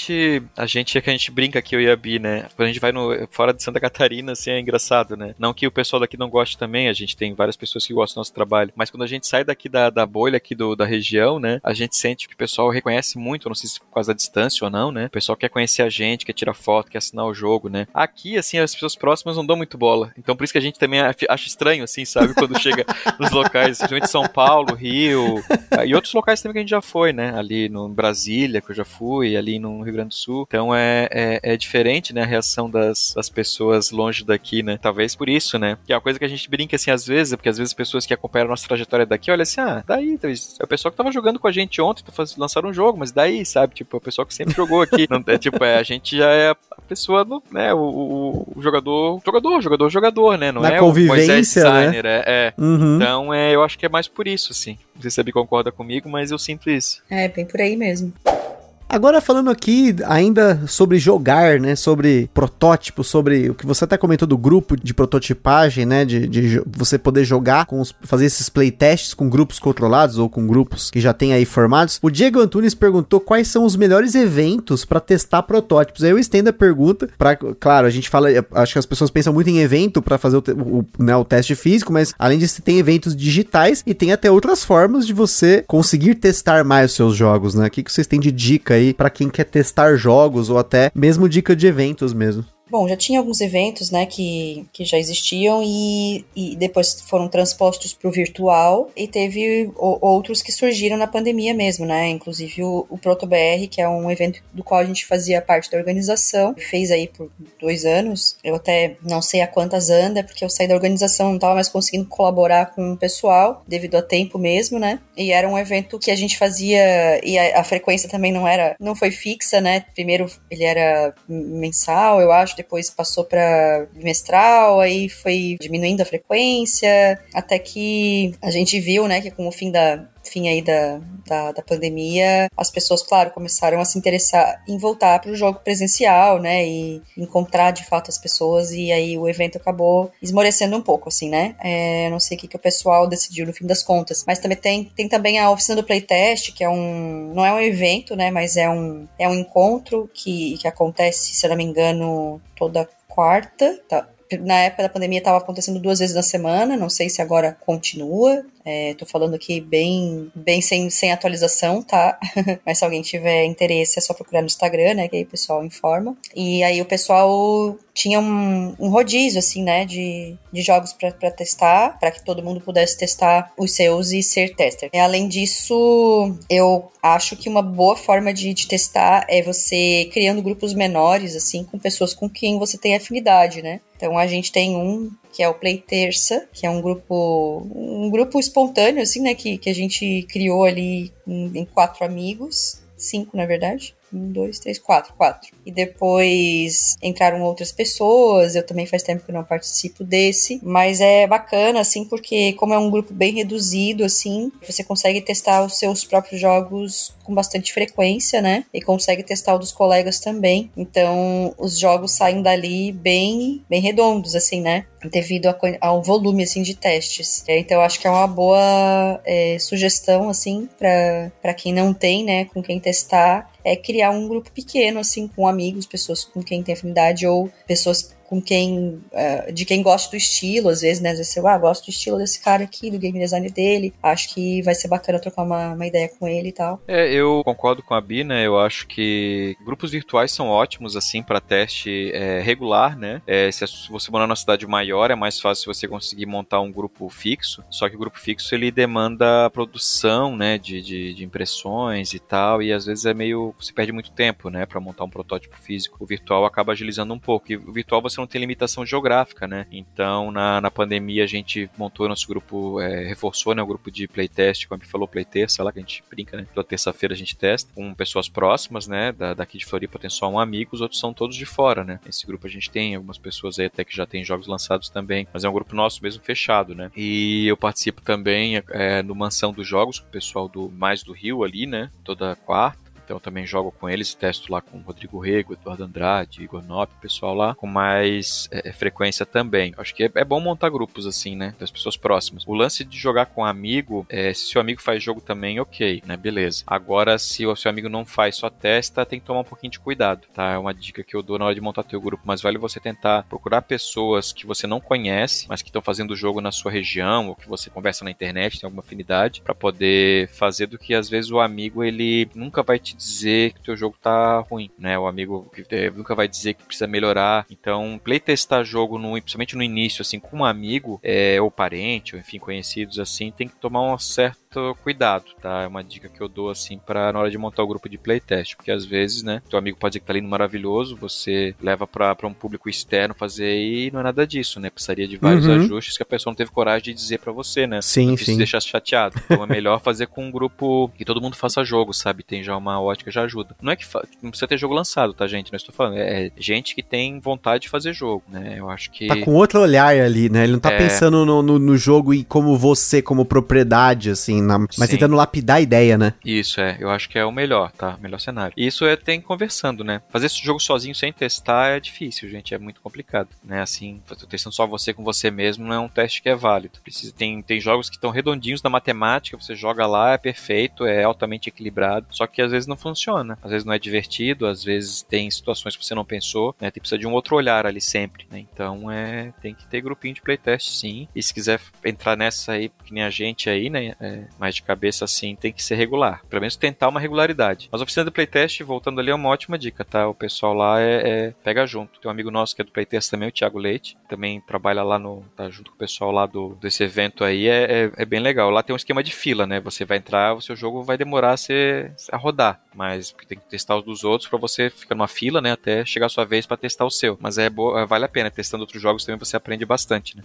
a gente é que a gente brinca aqui, eu e a Bi, né? Quando a gente vai no, fora de Santa Catarina, assim, é engraçado, né? Não que o pessoal daqui não goste também, a gente tem várias pessoas que gostam do nosso trabalho, mas quando a gente sai daqui da, da bolha aqui do, da região, né? A gente sente que o pessoal reconhece muito, não sei se por causa da distância ou não, né? O pessoal quer conhecer a gente, quer tirar foto, quer assinar o jogo, né? Aqui, assim, as pessoas próximas não dão muito bola. Então por isso que a gente também acha estranho, assim, sabe? Quando *laughs* chega nos locais, principalmente São Paulo, Rio, e outros locais também que a gente já foi, né? Ali no Brasília, que eu já fui, ali no Rio Grande do Sul. Então é, é, é diferente, né? A reação das, das pessoas longe daqui, né? Talvez por isso, né? Que é uma coisa que a gente brinca assim às vezes, porque às vezes as pessoas que acompanham a nossa trajetória daqui olham assim, ah, daí, é o pessoal que tava jogando com a gente ontem, tá lançaram um jogo, mas daí, sabe? Tipo, é o pessoal que sempre jogou aqui. *laughs* Não, é, tipo, é, a gente já é a pessoa, do, né? O, o, o jogador, jogador, jogador, jogador, né? Não Na é convivência, o Moisés né? é. é. Uhum. Então, é, eu acho que é mais por isso, assim. Não sei se a Bi concorda comigo, mas eu sinto isso. É, bem por aí mesmo. Agora falando aqui ainda sobre jogar, né, sobre protótipo, sobre o que você até comentou do grupo de prototipagem, né, de, de você poder jogar, com os, fazer esses playtests com grupos controlados ou com grupos que já tem aí formados. O Diego Antunes perguntou quais são os melhores eventos para testar protótipos. Aí eu estendo a pergunta para, claro, a gente fala, acho que as pessoas pensam muito em evento para fazer o, o, né, o teste físico, mas além disso tem eventos digitais e tem até outras formas de você conseguir testar mais os seus jogos, né? O que, que vocês têm de dica aí para quem quer testar jogos ou até mesmo dica de eventos mesmo. Bom, já tinha alguns eventos, né, que, que já existiam e, e depois foram transpostos para o virtual e teve o, outros que surgiram na pandemia mesmo, né, inclusive o, o ProtoBR, que é um evento do qual a gente fazia parte da organização, fez aí por dois anos, eu até não sei a quantas anda, porque eu saí da organização, não estava mais conseguindo colaborar com o pessoal, devido a tempo mesmo, né, e era um evento que a gente fazia, e a, a frequência também não era, não foi fixa, né, primeiro ele era mensal, eu acho, depois passou para bimestral, aí foi diminuindo a frequência, até que a gente viu, né, que com o fim da fim aí da, da, da, pandemia, as pessoas, claro, começaram a se interessar em voltar para o jogo presencial, né, e encontrar de fato as pessoas, e aí o evento acabou esmorecendo um pouco, assim, né, é, não sei o que, que o pessoal decidiu no fim das contas, mas também tem, tem também a oficina do playtest, que é um, não é um evento, né, mas é um, é um encontro que, que acontece, se eu não me engano, toda quarta, tá, na época da pandemia estava acontecendo duas vezes na semana, não sei se agora continua. É, tô falando aqui bem, bem sem, sem atualização, tá? *laughs* Mas se alguém tiver interesse, é só procurar no Instagram, né? Que aí o pessoal informa. E aí o pessoal tinha um, um rodízio, assim, né? De, de jogos para testar, para que todo mundo pudesse testar os seus e ser tester. E, além disso, eu acho que uma boa forma de, de testar é você criando grupos menores, assim, com pessoas com quem você tem afinidade, né? Então a gente tem um que é o Play Terça, que é um grupo um grupo espontâneo assim, né, que, que a gente criou ali em, em quatro amigos, cinco na verdade. Um, dois, três, quatro, quatro. E depois entraram outras pessoas. Eu também faz tempo que não participo desse. Mas é bacana, assim, porque como é um grupo bem reduzido, assim, você consegue testar os seus próprios jogos com bastante frequência, né? E consegue testar o dos colegas também. Então, os jogos saem dali bem, bem redondos, assim, né? Devido ao volume, assim, de testes. É, então, eu acho que é uma boa é, sugestão, assim, para quem não tem, né, com quem testar é criar um grupo pequeno, assim, com amigos, pessoas com quem tem afinidade ou pessoas com quem uh, de quem gosta do estilo, às vezes, né? Às vezes você, ah, gosto do estilo desse cara aqui, do game design dele. Acho que vai ser bacana trocar uma, uma ideia com ele e tal. É, eu concordo com a Bi, né? Eu acho que grupos virtuais são ótimos, assim, para teste é, regular, né? É, se você morar numa cidade maior, é mais fácil você conseguir montar um grupo fixo. Só que o grupo fixo ele demanda produção, né? De, de, de impressões e tal. E às vezes é meio. Você perde muito tempo, né? Para montar um protótipo físico. O virtual acaba agilizando um pouco. E o virtual você não tem limitação geográfica, né? Então, na, na pandemia, a gente montou nosso grupo, é, reforçou né, o grupo de playtest, como a gente falou, playtest, lá que a gente brinca, né? Toda terça-feira a gente testa com pessoas próximas, né? Da, daqui de Floripa tem só um amigo, os outros são todos de fora, né? Nesse grupo a gente tem algumas pessoas aí até que já tem jogos lançados também, mas é um grupo nosso mesmo fechado, né? E eu participo também é, no Mansão dos Jogos, com o pessoal do Mais do Rio ali, né? Toda quarta. Então também jogo com eles, testo lá com Rodrigo Rego, Eduardo Andrade, Igor Nop, pessoal lá, com mais é, frequência também. Acho que é, é, bom montar grupos assim, né? Das pessoas próximas. O lance de jogar com um amigo, é, se seu amigo faz jogo também, ok, né? Beleza. Agora, se o seu amigo não faz, só testa, tem que tomar um pouquinho de cuidado, tá? É uma dica que eu dou na hora de montar teu grupo, mas vale você tentar procurar pessoas que você não conhece, mas que estão fazendo o jogo na sua região, ou que você conversa na internet, tem alguma afinidade, para poder fazer do que às vezes o amigo ele nunca vai te dizer que teu jogo tá ruim, né? O amigo é, nunca vai dizer que precisa melhorar. Então, playtestar jogo, no, principalmente no início, assim, com um amigo, é, ou parente, ou enfim, conhecidos assim, tem que tomar um certo cuidado, tá? É uma dica que eu dou assim para na hora de montar o grupo de playtest, porque às vezes, né, teu amigo pode dizer que tá lindo maravilhoso, você leva para um público externo fazer e não é nada disso, né? Precisaria de vários uhum. ajustes que a pessoa não teve coragem de dizer para você, né? Sim, sim. deixar chateado. Então é melhor fazer com um grupo que todo mundo faça jogo, sabe? Tem já uma ótica já ajuda. Não é que não precisa ter jogo lançado, tá, gente? Não estou falando, é gente que tem vontade de fazer jogo, né? Eu acho que Tá com outro olhar ali, né? Ele não tá é... pensando no, no, no, jogo e como você como propriedade assim, mas Sim. tentando lapidar a ideia, né? Isso, é. Eu acho que é o melhor, tá? O melhor cenário. E isso é tem conversando, né? Fazer esse jogo sozinho sem testar é difícil, gente. É muito complicado, né? Assim, testando só você com você mesmo não é um teste que é válido. Precisa, tem, tem jogos que estão redondinhos na matemática, você joga lá, é perfeito, é altamente equilibrado, só que às vezes não funciona. Às vezes não é divertido, às vezes tem situações que você não pensou, né? Tem precisa de um outro olhar ali sempre, né? Então é, tem que ter grupinho de playtest sim. E se quiser entrar nessa aí, que nem a gente aí, né? É, mais de cabeça assim, tem que ser regular. Pelo menos tentar uma regularidade. Mas a oficina do playtest, voltando ali, é uma ótima dica, tá? O pessoal lá é, é pega junto. Tem um amigo nosso que é do playtest também, o Thiago Leite, também trabalha lá no. tá junto com o pessoal lá do, desse evento aí, é, é, é bem legal. Lá tem um esquema de fila, né? Você vai entrar, o seu jogo vai demorar a, ser, a rodar, mas tem que testar os dos outros para você ficar numa fila, né? Até chegar a sua vez para testar o seu. Mas é boa, vale a pena. Testando outros jogos também você aprende bastante, né?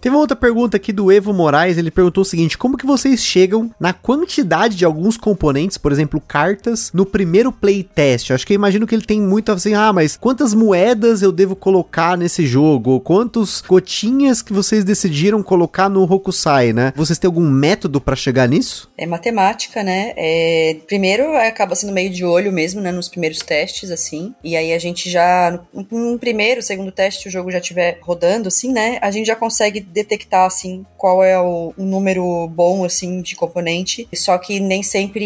Teve uma outra pergunta aqui do Evo Moraes, ele perguntou o seguinte: como que vocês chegam na quantidade de alguns componentes, por exemplo, cartas, no primeiro playtest? Acho que eu imagino que ele tem muito assim, ah, mas quantas moedas eu devo colocar nesse jogo? Ou quantos gotinhas que vocês decidiram colocar no Hokusai, né? Vocês têm algum método para chegar nisso? É matemática, né? É, primeiro acaba sendo meio de olho mesmo, né? Nos primeiros testes, assim. E aí a gente já, no primeiro, segundo teste, o jogo já estiver rodando, assim, né? A gente já consegue detectar assim qual é o, número bom assim de componente. Só que nem sempre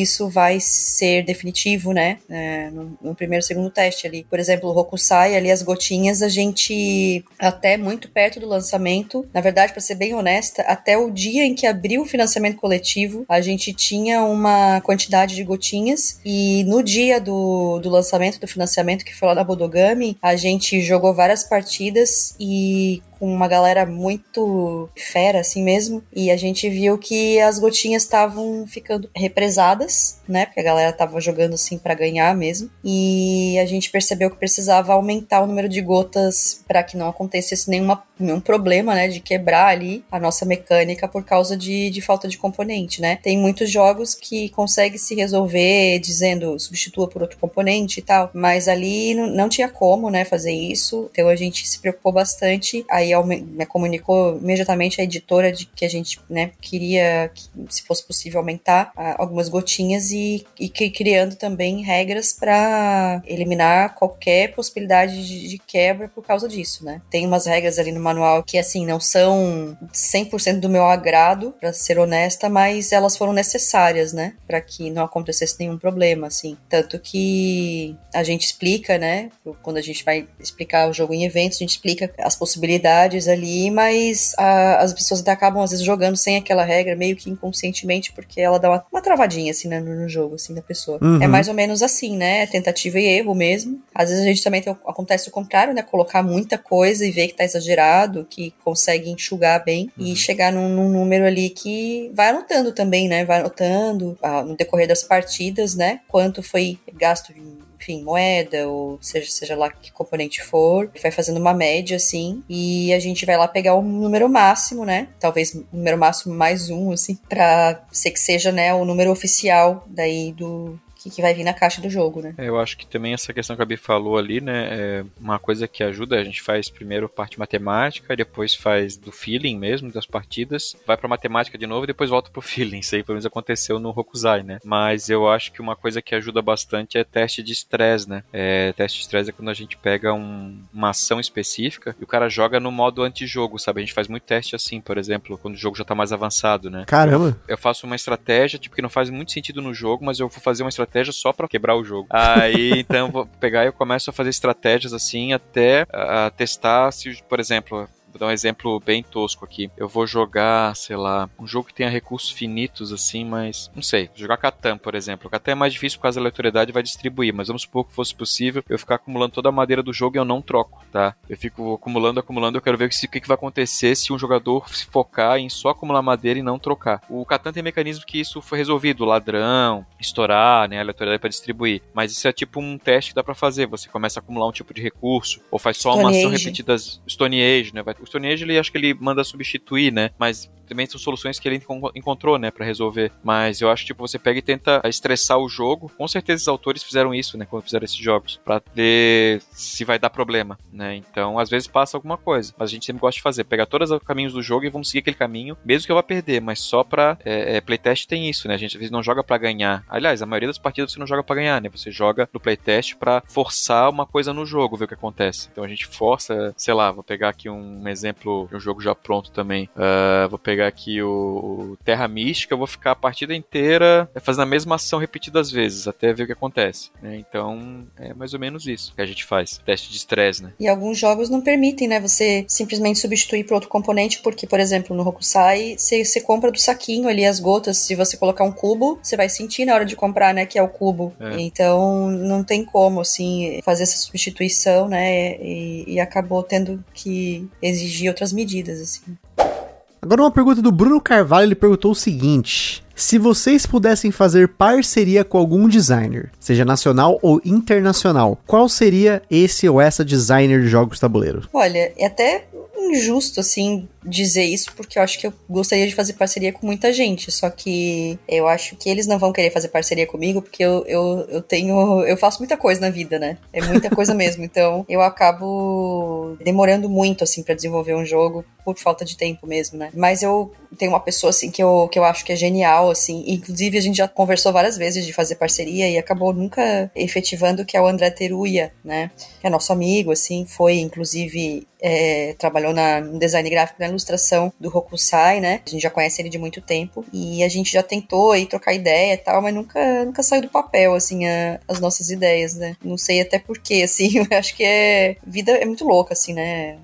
isso vai ser definitivo, né? É, no, no, primeiro, segundo teste ali. Por exemplo, o Hokusai ali as gotinhas a gente até muito perto do lançamento, na verdade, para ser bem honesta, até o dia em que abriu o financiamento coletivo, a gente tinha uma quantidade de gotinhas e no dia do, do lançamento do financiamento que foi lá da Bodogami, a gente jogou várias partidas e com uma galera muito fera, assim mesmo. E a gente viu que as gotinhas estavam ficando represadas, né? Porque a galera tava jogando assim para ganhar mesmo. E a gente percebeu que precisava aumentar o número de gotas para que não acontecesse nenhuma, nenhum problema, né? De quebrar ali a nossa mecânica por causa de, de falta de componente, né? Tem muitos jogos que conseguem se resolver dizendo substitua por outro componente e tal. Mas ali não, não tinha como, né? Fazer isso. Então a gente se preocupou bastante. Aí né, comunicou imediatamente a editora de que a gente né, queria, que, se fosse possível, aumentar uh, algumas gotinhas e, e que, criando também regras para eliminar qualquer possibilidade de, de, quebra por causa disso, né? Tem umas regras ali no manual que, assim, não são 100% do meu agrado, para ser honesta, mas elas foram necessárias, né? Para que não acontecesse nenhum problema, assim. Tanto que a gente explica, né? Quando a gente vai explicar o jogo em eventos, a gente explica as possibilidades ali, mas a, as pessoas até acabam às vezes jogando sem aquela regra, meio que inconscientemente, porque ela dá uma, uma travadinha assim né, no, no, jogo, assim, da pessoa. Uhum. É mais ou menos assim, né? Tentativa e erro mesmo. Às vezes a gente também tem, acontece o contrário, né? Colocar muita coisa e ver que tá exagerado, que consegue enxugar bem uhum. e chegar num, num, número ali que vai anotando também, né? Vai anotando ah, no decorrer das partidas, né? Quanto foi gasto em enfim, moeda, ou seja, seja lá que componente for, vai fazendo uma média, assim, e a gente vai lá pegar o número máximo, né? Talvez o número máximo mais um, assim, pra ser que seja, né, o número oficial daí do, que, que vai vir na caixa do jogo, né? É, eu acho que também essa questão que a Bi falou ali, né, é uma coisa que ajuda, a gente faz primeiro parte matemática, depois faz do feeling mesmo, das partidas, vai pra matemática de novo e depois volta pro *laughs* feeling, isso aí pelo menos aconteceu no Hokusai, né? Mas eu acho que uma coisa que ajuda bastante é teste de estresse, né? É, teste de estresse é quando a gente pega um, uma ação específica e o cara joga no modo antijogo, sabe? A gente faz muito teste assim, por exemplo, quando o jogo já tá mais avançado, né? Caramba! Eu, eu faço uma estratégia, tipo, que não faz muito sentido no jogo, mas eu vou fazer uma estratégia estratégia só para quebrar o jogo. Aí, *laughs* então, eu vou pegar e eu começo a fazer estratégias assim até a testar se, por exemplo, Vou dar um exemplo bem tosco aqui. Eu vou jogar, sei lá, um jogo que tenha recursos finitos, assim, mas. Não sei. Jogar Catan, por exemplo. Catan é mais difícil por causa da aleatoriedade vai distribuir, mas vamos supor que fosse possível eu ficar acumulando toda a madeira do jogo e eu não troco, tá? Eu fico acumulando, acumulando, eu quero ver o que, que vai acontecer se um jogador se focar em só acumular madeira e não trocar. O Catan tem mecanismo que isso foi resolvido, ladrão, estourar, né, aleatoriedade para distribuir. Mas isso é tipo um teste que dá para fazer. Você começa a acumular um tipo de recurso, ou faz só Stone uma ação repetida. Stone Age, né? Vai o Stone Age, ele acho que ele manda substituir, né? Mas também são soluções que ele encontrou, né, para resolver. Mas eu acho que tipo, você pega e tenta estressar o jogo. Com certeza os autores fizeram isso, né, quando fizeram esses jogos, para ver se vai dar problema, né? Então, às vezes passa alguma coisa. Mas a gente sempre gosta de fazer, pegar todos os caminhos do jogo e vamos seguir aquele caminho, mesmo que eu vá perder, mas só pra é, é, playtest tem isso, né? A gente às vezes não joga para ganhar. Aliás, a maioria das partidas você não joga para ganhar, né? Você joga no playtest para forçar uma coisa no jogo, ver o que acontece. Então a gente força, sei lá, vou pegar aqui um exemplo de um jogo já pronto também. Uh, vou pegar aqui o, o, Terra Mística, eu vou ficar a partida inteira fazendo a mesma ação repetidas vezes, até ver o que acontece. Né? Então, é mais ou menos isso que a gente faz. Teste de estresse, né? E alguns jogos não permitem, né? Você simplesmente substituir por outro componente, porque, por exemplo, no Hokusai, você, você compra do saquinho ali as gotas. Se você colocar um cubo, você vai sentir na hora de comprar, né? Que é o cubo. É. Então, não tem como, assim, fazer essa substituição, né? E, e acabou tendo que exigir outras medidas, assim. Agora uma pergunta do Bruno Carvalho, ele perguntou o seguinte: se vocês pudessem fazer parceria com algum designer, seja nacional ou internacional, qual seria esse ou essa designer de jogos tabuleiro? Olha, é até injusto assim dizer isso, porque eu acho que eu gostaria de fazer parceria com muita gente, só que eu acho que eles não vão querer fazer parceria comigo, porque eu, eu, eu tenho. Eu faço muita coisa na vida, né? É muita coisa mesmo. *laughs* Então eu acabo demorando muito, assim, para desenvolver um jogo por falta de tempo mesmo, né? Mas eu tenho uma pessoa, assim, que eu, que eu acho que é genial, assim. Inclusive, a gente já conversou várias vezes de fazer parceria e acabou nunca efetivando, que é o André Teruya, né? Que é nosso amigo, assim, foi, inclusive, é, trabalhou na, no design gráfico na ilustração do Hokusai, né? A gente já conhece ele de muito tempo e a gente já tentou aí trocar ideia e tal, mas nunca, nunca saiu do papel, assim, a, as nossas ideias, né? Não sei até porquê, assim, *laughs* eu acho que é. Vida é muito louca, assim, né?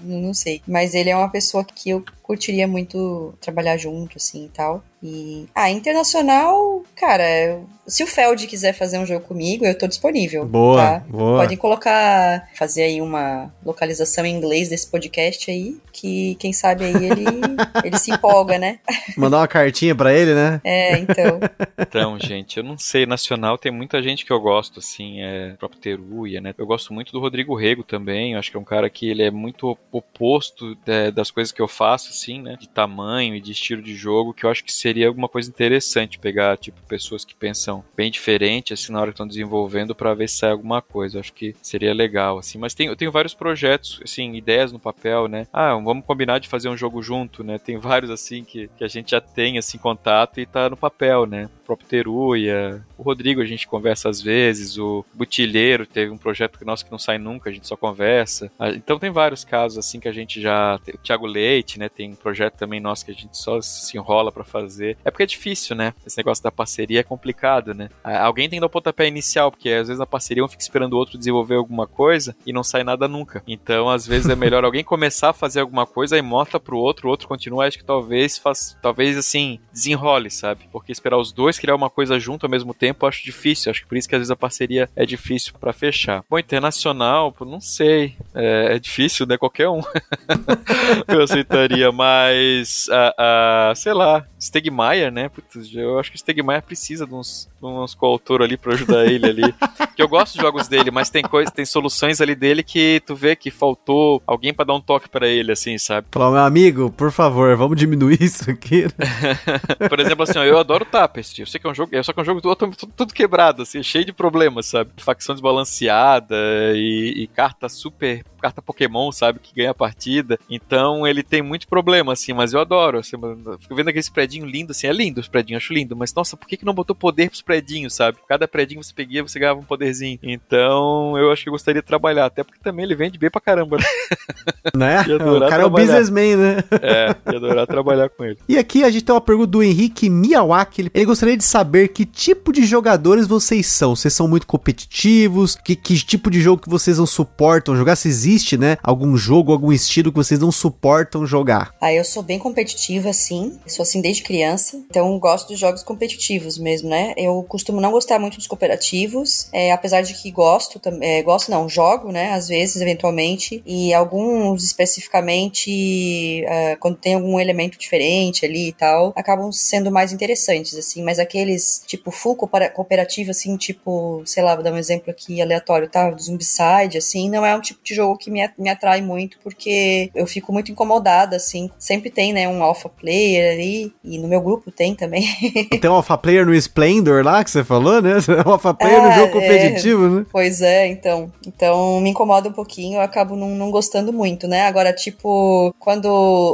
Não sei. Mas ele é uma pessoa que eu curtiria muito trabalhar junto, assim e tal. E. Ah, internacional, cara, se o Feld quiser fazer um jogo comigo, eu tô disponível. Boa, tá? boa. Podem colocar, fazer aí uma localização em inglês desse podcast aí, que quem sabe aí ele, *laughs* ele se empolga, né? Mandar uma cartinha para ele, né? É, então. Então, gente, eu não sei, nacional tem muita gente que eu gosto, assim, é o próprio Teruya, né? Eu gosto muito do Rodrigo Rego também, eu acho que é um cara que ele é muito oposto é, das coisas que eu faço, assim, né? De tamanho e de estilo de jogo, que eu acho que seria alguma coisa interessante pegar, tipo, pessoas que pensam bem diferente, assim, na hora que estão desenvolvendo para ver se sai alguma coisa. Eu acho que seria legal, assim. Mas tem, eu tenho vários projetos, assim, ideias no papel, né? Ah, vamos combinar de fazer um jogo junto, né? Tem vários, assim, que, que a gente já tem, assim, contato e tá no papel, né? Próprio Teruya, o Rodrigo a gente conversa às vezes, o Butilheiro teve um projeto nosso que não sai nunca, a gente só conversa. Ah, então tem vários casos, assim, que a gente já... O Thiago Leite, né? Tem um projeto também nosso que a gente só se enrola para fazer. É porque é difícil, né? Esse negócio da parceria é complicado, né? Alguém tem que dar o pontapé inicial, porque às vezes na parceria um fica esperando o outro desenvolver alguma coisa e não sai nada nunca. Então, às vezes é melhor *laughs* alguém começar a fazer alguma coisa e mostra pro outro, o outro continua, acho que talvez faz, talvez assim, desenrole, sabe? Porque esperar os dois criar uma coisa junto ao mesmo tempo, eu acho difícil. Acho que por isso que às vezes a parceria é difícil para fechar. Bom, internacional, não sei. É, é difícil, né? Qualquer um *laughs* eu aceitaria, mas uh, uh, sei lá, Stegmaier, né? Putz, eu acho que o Stegmaier precisa de uns, de uns coautor ali para ajudar ele ali. que eu gosto dos jogos dele, mas tem coisa, tem soluções ali dele que tu vê que faltou alguém para dar um toque para ele, assim, sabe? Falar, meu amigo, por favor, vamos diminuir isso aqui. *laughs* por exemplo, assim, ó, eu adoro Tapestry. Eu sei que é um jogo, é só que é um jogo tudo, tudo quebrado, assim, cheio de problemas, sabe? Facção desbalanceada e, e carta super carta Pokémon, sabe? Que ganha a partida. Então ele tem muito problema, assim, mas eu adoro. Assim, fico vendo aquele predinho lindo, assim, é lindo os predinhos, acho lindo. Mas nossa, por que, que não botou poder pros predinhos, sabe? Cada predinho você peguia, você ganhava um poderzinho. Então eu acho que eu gostaria de trabalhar, até porque também ele vende bem pra caramba, né? *laughs* Né? O cara trabalhar. é o businessman, né? É, ia adorar trabalhar com ele. E aqui a gente tem uma pergunta do Henrique Miyawaki. Ele gostaria de saber que tipo de jogadores vocês são. Vocês são muito competitivos? Que, que tipo de jogo que vocês não suportam jogar? Se existe, né? Algum jogo, algum estilo que vocês não suportam jogar? Ah, eu sou bem competitiva, sim. Sou assim desde criança. Então gosto dos jogos competitivos mesmo, né? Eu costumo não gostar muito dos cooperativos. É, apesar de que gosto, é, gosto não, jogo, né? Às vezes, eventualmente. E alguns especificamente, uh, quando tem algum elemento diferente ali e tal, acabam sendo mais interessantes, assim. Mas aqueles, tipo, full cooperativo, assim, tipo, sei lá, vou dar um exemplo aqui aleatório, tá? Do Zombicide, assim, não é um tipo de jogo que me me atrai muito, porque eu fico muito incomodada, assim. Sempre tem, né, um alpha player ali, e no meu grupo tem também. tem um alpha player no Splendor lá, que você falou, né? *laughs* Um alpha player ah, no jogo é. competitivo, é, né? Pois é, então. Então me incomoda um pouquinho, eu acabo não, não gostando muito, né? Agora, tipo, quando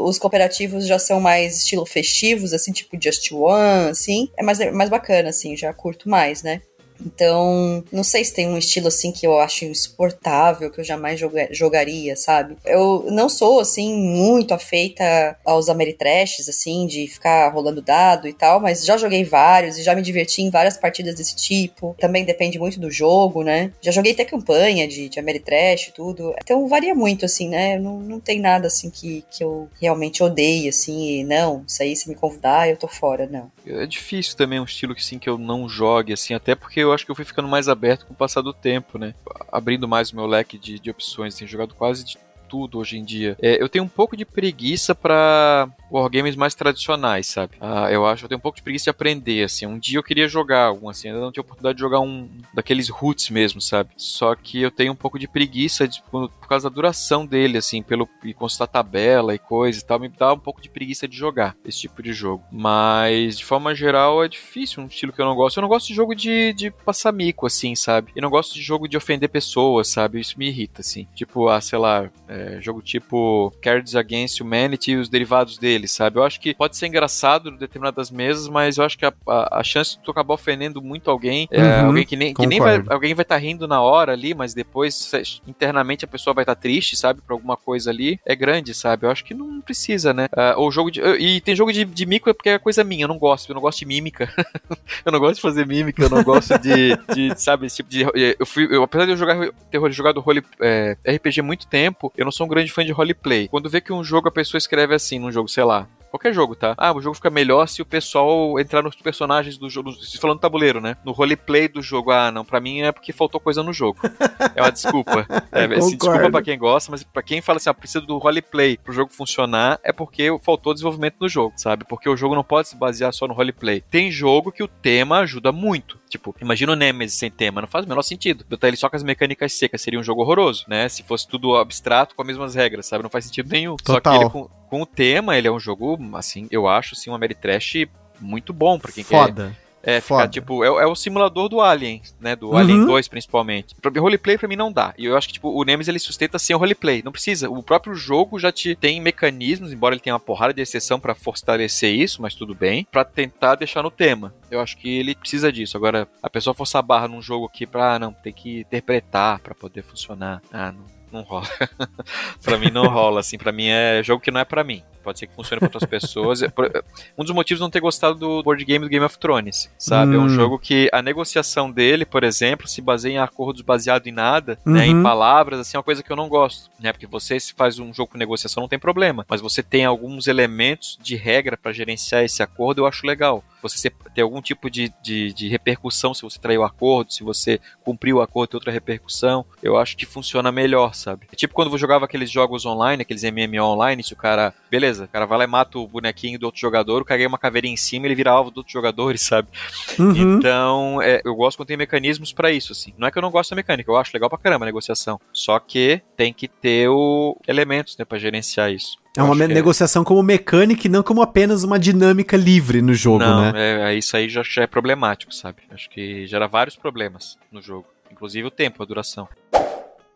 os cooperativos já são mais estilo festivos, assim, tipo Just One, assim, é mais, mais bacana, assim, já curto mais, né? Então, não sei se tem um estilo assim que eu acho insuportável, que eu jamais joga jogaria, sabe? Eu não sou assim muito afeita aos Ameritrashes, assim, de ficar rolando dado e tal, mas já joguei vários e já me diverti em várias partidas desse tipo. Também depende muito do jogo, né? Já joguei até campanha de, de Ameritrash e tudo. Então varia muito, assim, né? Não, não tem nada assim que, que eu realmente odeie, assim, e não, isso aí se me convidar, eu tô fora, não. É difícil também um estilo que, assim, que eu não jogue, assim, até porque eu acho que eu fui ficando mais aberto com o passar do tempo, né? Abrindo mais o meu leque de, de opções. Tenho jogado quase de tudo hoje em dia. É, eu tenho um pouco de preguiça para wargames mais tradicionais, sabe? Ah, eu acho, eu tenho um pouco de preguiça de aprender, assim. Um dia eu queria jogar algum, assim, ainda não tinha oportunidade de jogar um daqueles roots mesmo, sabe? Só que eu tenho um pouco de preguiça de, por, por, causa da duração dele, assim, pelo e consultar tabela e coisa e tal, me dá um pouco de preguiça de jogar esse tipo de jogo. Mas, de forma geral, é difícil um estilo que eu não gosto. Eu não gosto de jogo de, de passar mico, assim, sabe? Eu não gosto de jogo de ofender pessoas, sabe? Isso me irrita, assim. Tipo, ah, sei lá, é, jogo tipo Cards Against Humanity e os derivados dele dele, sabe? Eu acho que pode ser engraçado em determinadas mesas, mas eu acho que a, a, a chance de tu acabar ofendendo muito alguém, é, uhum, alguém que nem, que nem vai, alguém vai estar tá rindo na hora ali, mas depois internamente a pessoa vai estar tá triste, sabe? Por alguma coisa ali, é grande, sabe? Eu acho que não precisa, né? Uh, ou jogo de. E tem jogo de, de mico é porque é coisa minha, eu não gosto, eu não gosto de mímica. *laughs* eu não gosto de fazer mímica, eu não gosto de, de sabe, esse tipo de. Eu fui, eu, apesar de eu jogar ter jogado role, é, RPG muito tempo, eu não sou um grande fã de roleplay. Quando vê que um jogo a pessoa escreve assim, num jogo, sei lá, Qualquer jogo, tá? Ah, o jogo fica melhor se o pessoal entrar nos personagens do jogo. Se falando tabuleiro, né? No roleplay do jogo. Ah, não, pra mim é porque faltou coisa no jogo. É uma desculpa. *laughs* É, assim, desculpa pra quem gosta, mas pra quem fala assim, ah, precisa do roleplay pro jogo funcionar, é porque faltou desenvolvimento no jogo, sabe? Porque o jogo não pode se basear só no roleplay. Tem jogo que o tema ajuda muito. Tipo, imagina o Nemesis sem tema, não faz o menor sentido. Botar ele só com as mecânicas secas seria um jogo horroroso, né? Se fosse tudo abstrato com as mesmas regras, sabe? Não faz sentido nenhum. Total. Só que ele com, com o tema, ele é um jogo, assim, eu acho, assim, um Ameritrash muito bom pra quem Foda. quer é, ficar, tipo, é, é, o simulador do Alien, né? Do uhum. Alien 2, principalmente. Roleplay pra mim não dá. E eu acho que, tipo, o Nemesis ele sustenta sem o roleplay. Não precisa. O próprio jogo já te tem mecanismos, embora ele tenha uma porrada de exceção para fortalecer isso, mas tudo bem, para tentar deixar no tema. Eu acho que ele precisa disso. Agora, a pessoa forçar a barra num jogo aqui pra, ah, não, tem que interpretar para poder funcionar. Ah, não não rola. *laughs* para mim não rola, assim, para mim é jogo que não é para mim. Pode ser que funcione para outras pessoas. Um dos motivos de não ter gostado do board game do Game of Thrones, sabe? Hum. É um hum. jogo que a negociação dele, por exemplo, se baseia em acordos baseado em nada, uhum. né, em uhum. palavras, assim, é uma coisa que eu não gosto, né? Porque você se faz um jogo com negociação não tem problema, mas você tem alguns elementos de regra para gerenciar esse acordo, eu acho legal. Você ter algum tipo de, de, de repercussão se você traiu o acordo, se você cumpriu o acordo, tem outra repercussão. Eu acho que funciona melhor, sabe? É tipo quando eu jogava aqueles jogos online, aqueles MMO online, se o cara. Beleza, o cara vai lá e mata o bonequinho do outro jogador, o cara ganha uma caveirinha em cima ele vira alvo do outro jogador, *laughs* sabe? Uhum. Então, é, eu gosto quando tem mecanismos para isso, assim. Não é que eu não gosto da mecânica, eu acho legal pra caramba a negociação. Só que tem que ter o elementos, né, pra gerenciar isso. É uma é negociação é... como mecânica e não como apenas uma dinâmica livre no jogo, não, né? É, isso aí já, já é problemático, sabe? Acho que gera vários problemas no jogo. Inclusive o tempo, a duração.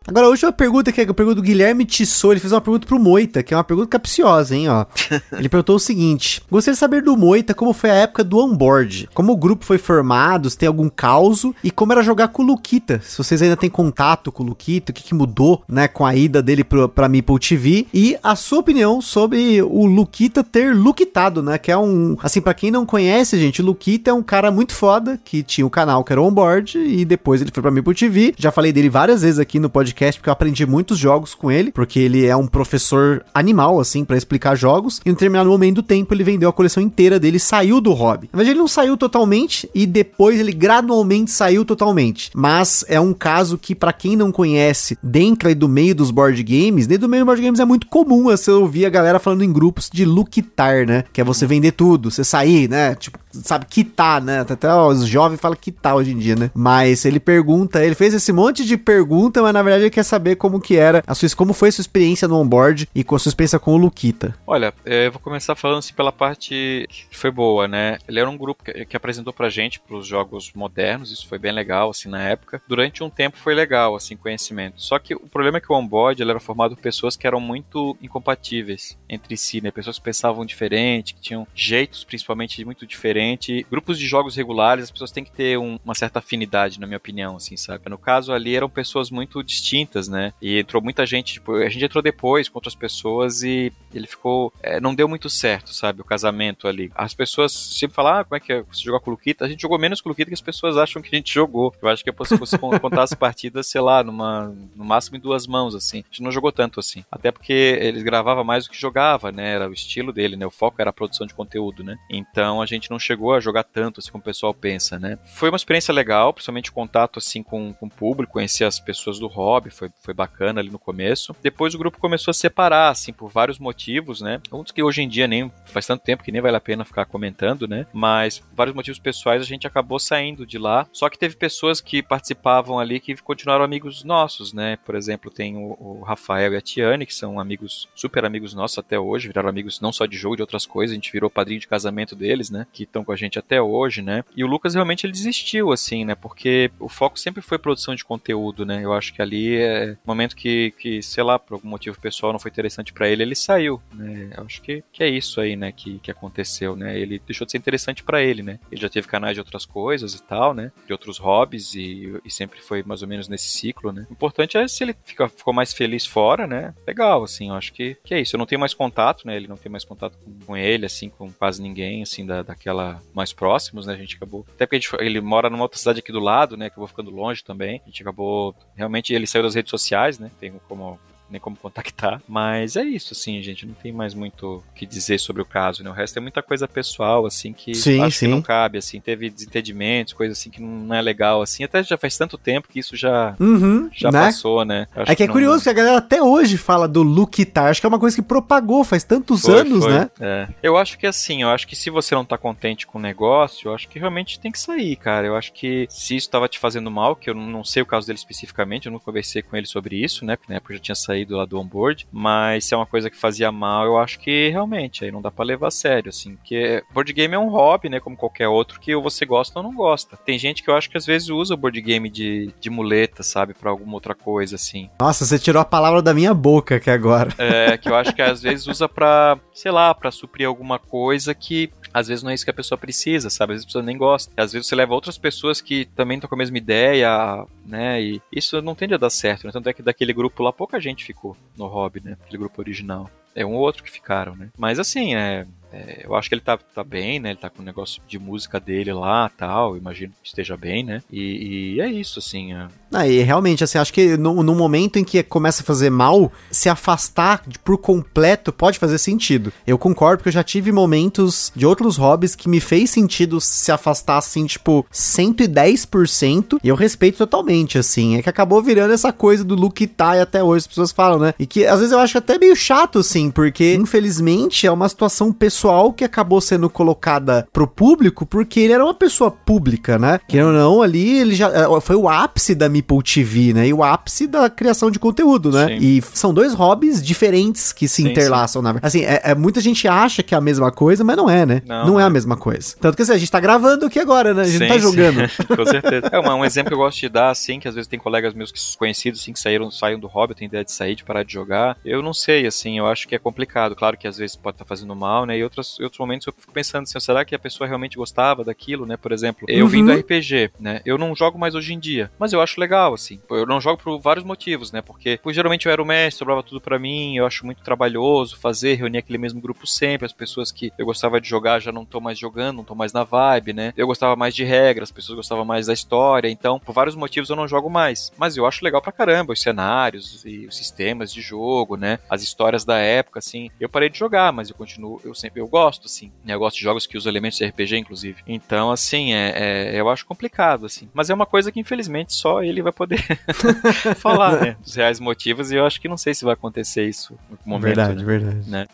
Agora, a última pergunta que é a pergunta do Guilherme Tissot, ele fez uma pergunta pro Moita, que é uma pergunta capciosa, hein, ó. *laughs* ele perguntou o seguinte: Gostaria de saber do Moita como foi a época do onboard, como o grupo foi formado, se tem algum caos e como era jogar com o Luquita. Se vocês ainda têm contato com o Luquita, o que, que mudou, né, com a ida dele pro, pra Meeple TV e a sua opinião sobre o Luquita ter luquitado, né, que é um, assim, para quem não conhece, gente, o Luquita é um cara muito foda que tinha um canal que era onboard e depois ele foi pra Meeple TV. Já falei dele várias vezes aqui no podcast podcast, porque eu aprendi muitos jogos com ele, porque ele é um professor animal, assim, para explicar jogos. E em um determinado momento do tempo, ele vendeu a coleção inteira dele saiu do hobby. Na verdade, ele não saiu totalmente e depois ele gradualmente saiu totalmente. Mas é um caso que, para quem não conhece, dentro aí do meio dos board games, dentro do meio dos board games é muito comum você ouvir a galera falando em grupos de luquitar, né? Que é você vender tudo, você sair, né? Tipo, sabe, quitar, né? Até os jovens falam quitar hoje em dia, né? Mas ele pergunta, ele fez esse monte de pergunta, mas na verdade ele quer saber como que era, a sua, como foi a sua experiência no onboard e com a sua experiência com o Luquita. Olha, é, eu vou começar falando assim pela parte que foi boa, né? Ele era um grupo que, que apresentou pra gente pros jogos modernos, isso foi bem legal, assim, na época. Durante um tempo foi legal, assim, conhecimento. Só que o problema é que o onboard, ele era formado por pessoas que eram muito incompatíveis entre si, né? Pessoas que pensavam diferente, que tinham jeitos, principalmente, muito diferentes diferente. Grupos de jogos regulares, as pessoas têm que ter um, uma certa afinidade, na minha opinião, assim, sabe? No caso ali eram pessoas muito distintas, né? E entrou muita gente, tipo, a gente entrou depois com outras pessoas e ele ficou. É, não deu muito certo, sabe? O casamento ali. As pessoas sempre falam, ah, como é que é? Você jogou com o Luquita? A gente jogou menos com o Luquita que as pessoas acham que a gente jogou. Eu acho que é possível você *laughs* contar as partidas, sei lá, numa, no máximo em duas mãos, assim. A gente não jogou tanto assim. Até porque ele gravava mais do que jogava, né? Era o estilo dele, né? O foco era a produção de conteúdo, né? Então a gente não chegou chegou a jogar tanto assim como o pessoal pensa, né? Foi uma experiência legal, principalmente o contato assim com, com o público, conhecer as pessoas do hobby, foi, foi bacana ali no começo. Depois o grupo começou a separar, assim, por vários motivos, né? Dos que hoje em dia nem faz tanto tempo que nem vale a pena ficar comentando, né? Mas vários motivos pessoais a gente acabou saindo de lá. Só que teve pessoas que participavam ali que continuaram amigos nossos, né? Por exemplo, tem o, o Rafael e a Tiane, que são amigos, super amigos nossos até hoje, viraram amigos não só de jogo, de outras coisas, a gente virou padrinho de casamento deles, né? Que estão com a gente até hoje, né? E o Lucas realmente ele desistiu, assim, né? Porque o foco sempre foi produção de conteúdo, né? Eu acho que ali é momento que, que sei lá, por algum motivo pessoal não foi interessante para ele, ele saiu, né? Eu acho que, que é isso aí, né? Que, que aconteceu, né? Ele deixou de ser interessante para ele, né? Ele já teve canais de outras coisas e tal, né? De outros hobbies e, e sempre foi mais ou menos nesse ciclo, né? O importante é se ele fica, ficou mais feliz fora, né? Legal, assim, eu acho que, que é isso. Eu não tenho mais contato, né? Ele não tem mais contato com, com ele, assim, com quase ninguém, assim, da, daquela mais próximos, né? A gente acabou. Até porque gente, ele mora numa outra cidade aqui do lado, né? Acabou ficando longe também. A gente acabou. Realmente ele saiu das redes sociais, né? Tem como nem como contactar. Mas é isso, assim, gente. Não tem mais muito o que dizer sobre o caso, né? O resto é muita coisa pessoal, assim, que sim, acho sim. que não cabe, assim. Teve desentendimentos, coisas assim que não é legal, assim. Até já faz tanto tempo que isso já, uhum, já né? passou, né? Acho é que, que é não... curioso que a galera até hoje fala do Lukitar. Acho que é uma coisa que propagou faz tantos foi, anos, foi. né? É. Eu acho que assim, eu acho que se você não tá contente com o negócio, eu acho que realmente tem que sair, cara. Eu acho que se isso tava te fazendo mal, que eu não sei o caso dele especificamente, eu não conversei com ele sobre isso, né? Porque na época já tinha saído lá do onboard mas se é uma coisa que fazia mal, eu acho que realmente aí não dá para levar a sério, assim, porque board game é um hobby, né, como qualquer outro, que ou você gosta ou não gosta. Tem gente que eu acho que às vezes usa o board game de, de muleta, sabe, para alguma outra coisa, assim. Nossa, você tirou a palavra da minha boca aqui agora. É, que eu acho que às vezes usa pra, sei lá, para suprir alguma coisa que às vezes não é isso que a pessoa precisa, sabe? Às vezes a pessoa nem gosta. Às vezes você leva outras pessoas que também estão com a mesma ideia, né? E isso não tende a dar certo, né? Tanto é que daquele grupo lá pouca gente ficou no hobby, né? Aquele grupo original. É um ou outro que ficaram, né? Mas assim, é, é, eu acho que ele tá, tá bem, né? Ele tá com o negócio de música dele lá tal. Imagino que esteja bem, né? E, e é isso, assim. É... Ah, e realmente, assim, acho que no, no momento em que começa a fazer mal, se afastar de- por completo pode fazer sentido. Eu concordo, porque eu já tive momentos de outros hobbies que me fez sentido se afastar, assim, tipo, 110%, e eu respeito totalmente, assim. É que acabou virando essa coisa do look tie até hoje, as pessoas falam, né? E que às vezes eu acho até meio chato, assim, porque infelizmente é uma situação pessoal que acabou sendo colocada pro público porque ele era uma pessoa pública, né? Que ou não, ali ele já eh, foi o ápice da Meeple TV, né? E o ápice da criação de conteúdo, né? Sim. E são dois hobbies diferentes que se Sim, interlaçam, na verdade. Assim, é, é- muita gente acha que é a mesma coisa, mas não é, né? Não, Não, é a não. mesma coisa. Tanto que assim, a gente tá gravando aqui agora, né? A gente não Sim, tá sim. jogando. *laughs* Com certeza. É uma- um exemplo que eu gosto de dar, assim, que às vezes tem colegas meus que conhecidos, assim, que saíram, saíram do hobby, tem ideia de sair, de parar de jogar. Eu não sei, assim, eu acho que é complicado. Claro que às vezes pode estar fazendo mal, né? E outros, outros momentos eu fico pensando assim, será que a pessoa realmente gostava daquilo, né? Por exemplo, eu Uhum. vim do RPG, né? Eu não jogo mais hoje em dia, mas eu acho legal, assim. Eu não jogo por vários motivos, né? Porque, pois, geralmente eu era o mestre, sobrava tudo pra mim, eu acho muito trabalhoso fazer, reunir aquele mesmo grupo sempre, as pessoas que eu gostava de jogar já não estão mais jogando, não estão mais na vibe, né? Eu gostava mais de regras, as pessoas gostavam mais da história, então, por vários motivos eu não jogo mais. Mas eu acho legal pra caramba os cenários e os sistemas de jogo, né? As histórias da época, assim. Eu parei de jogar, mas eu continuo, eu sempre, eu gosto, assim. Eu gosto de jogos que usam elementos de RPG, inclusive. Então, assim, é, é- eu acho complicado, assim. Mas é uma coisa que, infelizmente, só ele vai poder *laughs* falar, né? Os reais motivos, e eu acho que não sei se vai acontecer isso no momento. verdade, né? verdade. Né?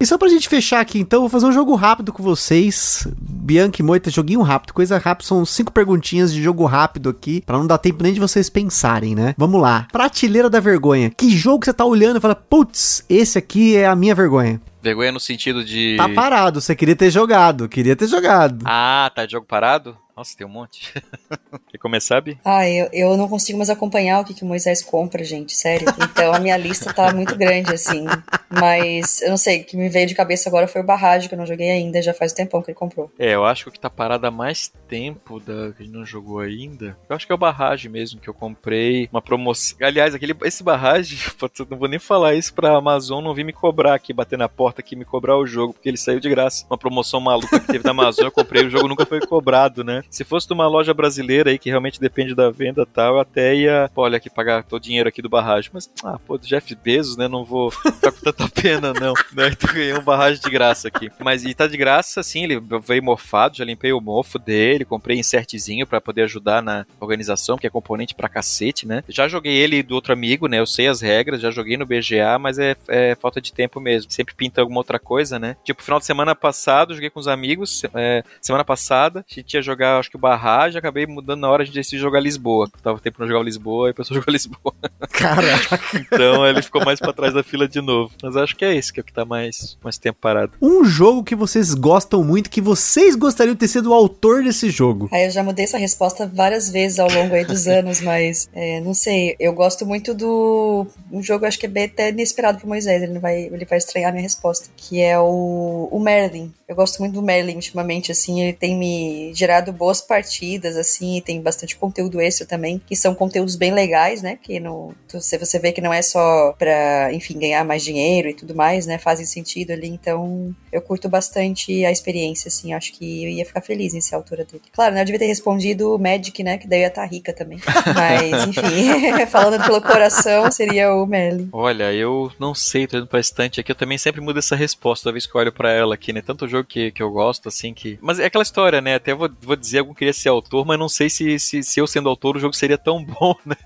E só pra gente fechar aqui, então, vou fazer um jogo rápido com vocês. Bianca e Moita, joguinho rápido, coisa rápida. São cinco perguntinhas de jogo rápido aqui, pra não dar tempo nem de vocês pensarem, né? Vamos lá. Prateleira da vergonha. Que jogo você tá olhando e fala, putz, esse aqui é a minha vergonha? Vergonha no sentido de. Tá parado, você queria ter jogado, queria ter jogado. Ah, tá de jogo parado? Nossa, tem um monte. *laughs* Quer começar, Bi? Ah, eu, eu não consigo mais acompanhar o que, que o Moisés compra, gente, sério. Então a minha lista tá muito grande, assim. Mas eu não sei, o que me veio de cabeça agora foi o Barrage, que eu não joguei ainda, já faz um tempão que ele comprou. É, eu acho que o que tá parado há mais tempo da que a gente não jogou ainda. Eu acho que é o Barrage mesmo, que eu comprei uma promoção. Aliás, aquele, esse Barrage, *laughs* não vou nem falar isso pra Amazon não vir me cobrar aqui, bater na porta aqui me cobrar o jogo, porque ele saiu de graça. Uma promoção maluca que teve da Amazon, eu comprei, o jogo nunca foi cobrado, né? Se fosse uma loja brasileira aí que realmente depende da venda tal, eu até ia, pô, olha aqui, pagar todo o dinheiro aqui do Barrage. Mas, ah, pô, do Jeff Bezos, né? Não vou ficar com tanta *laughs* pena, não. né? *laughs* Então ganhei um Barrage de graça aqui. Mas e tá de graça, sim, ele veio mofado, já limpei o mofo dele, comprei insertzinho pra poder ajudar na organização, que é componente pra cacete, né? Já joguei ele do outro amigo, né? Eu sei as regras, já joguei no BGA, mas é, é falta de tempo mesmo. Sempre pinta alguma outra coisa, né? Tipo, final de semana passado, joguei com os amigos. é, semana passada, a gente ia jogar, acho que o Barrage, acabei mudando na hora, a gente decidiu jogar Lisboa. Tava tempo pra não jogar o Lisboa, e a pessoa *laughs* jogou Lisboa. Caraca. Então ele ficou mais pra trás da fila de novo. Mas acho que é esse que é o que tá mais, mais tempo parado. Um jogo que vocês gostam muito, que vocês gostariam de ter sido o autor desse jogo. Aí eu já mudei essa resposta várias vezes ao longo aí dos anos, mas é, não sei. Eu gosto muito do. Um jogo, acho que é bem até inesperado pro Moisés, ele, vai, ele vai estranhar a minha resposta. Que é o, o Merlin. Eu gosto muito do Merlin ultimamente, assim, ele tem me gerado boas partidas, assim, e tem bastante conteúdo extra também, que são conteúdos bem legais, né? Que no, você, você vê que não é só pra, enfim, ganhar mais dinheiro e tudo mais, né? Fazem sentido ali, então eu curto bastante a experiência, assim, acho que eu ia ficar feliz em ser autora dele. Claro, né? Eu devia ter respondido Magic, né? Que daí ia estar rica também. *laughs* Mas, enfim, *laughs* falando pelo coração, seria o Merlin. Olha, eu não sei, tô indo pra estante aqui, eu também sempre mudo essa resposta toda vez que eu olho pra ela aqui, né? Tanto jogo que, que eu gosto, assim, que... Mas é aquela história, né? Até vou, vou dizer, algum queria ser autor, mas não sei se, se, se eu sendo autor o jogo seria tão *laughs* bom, né?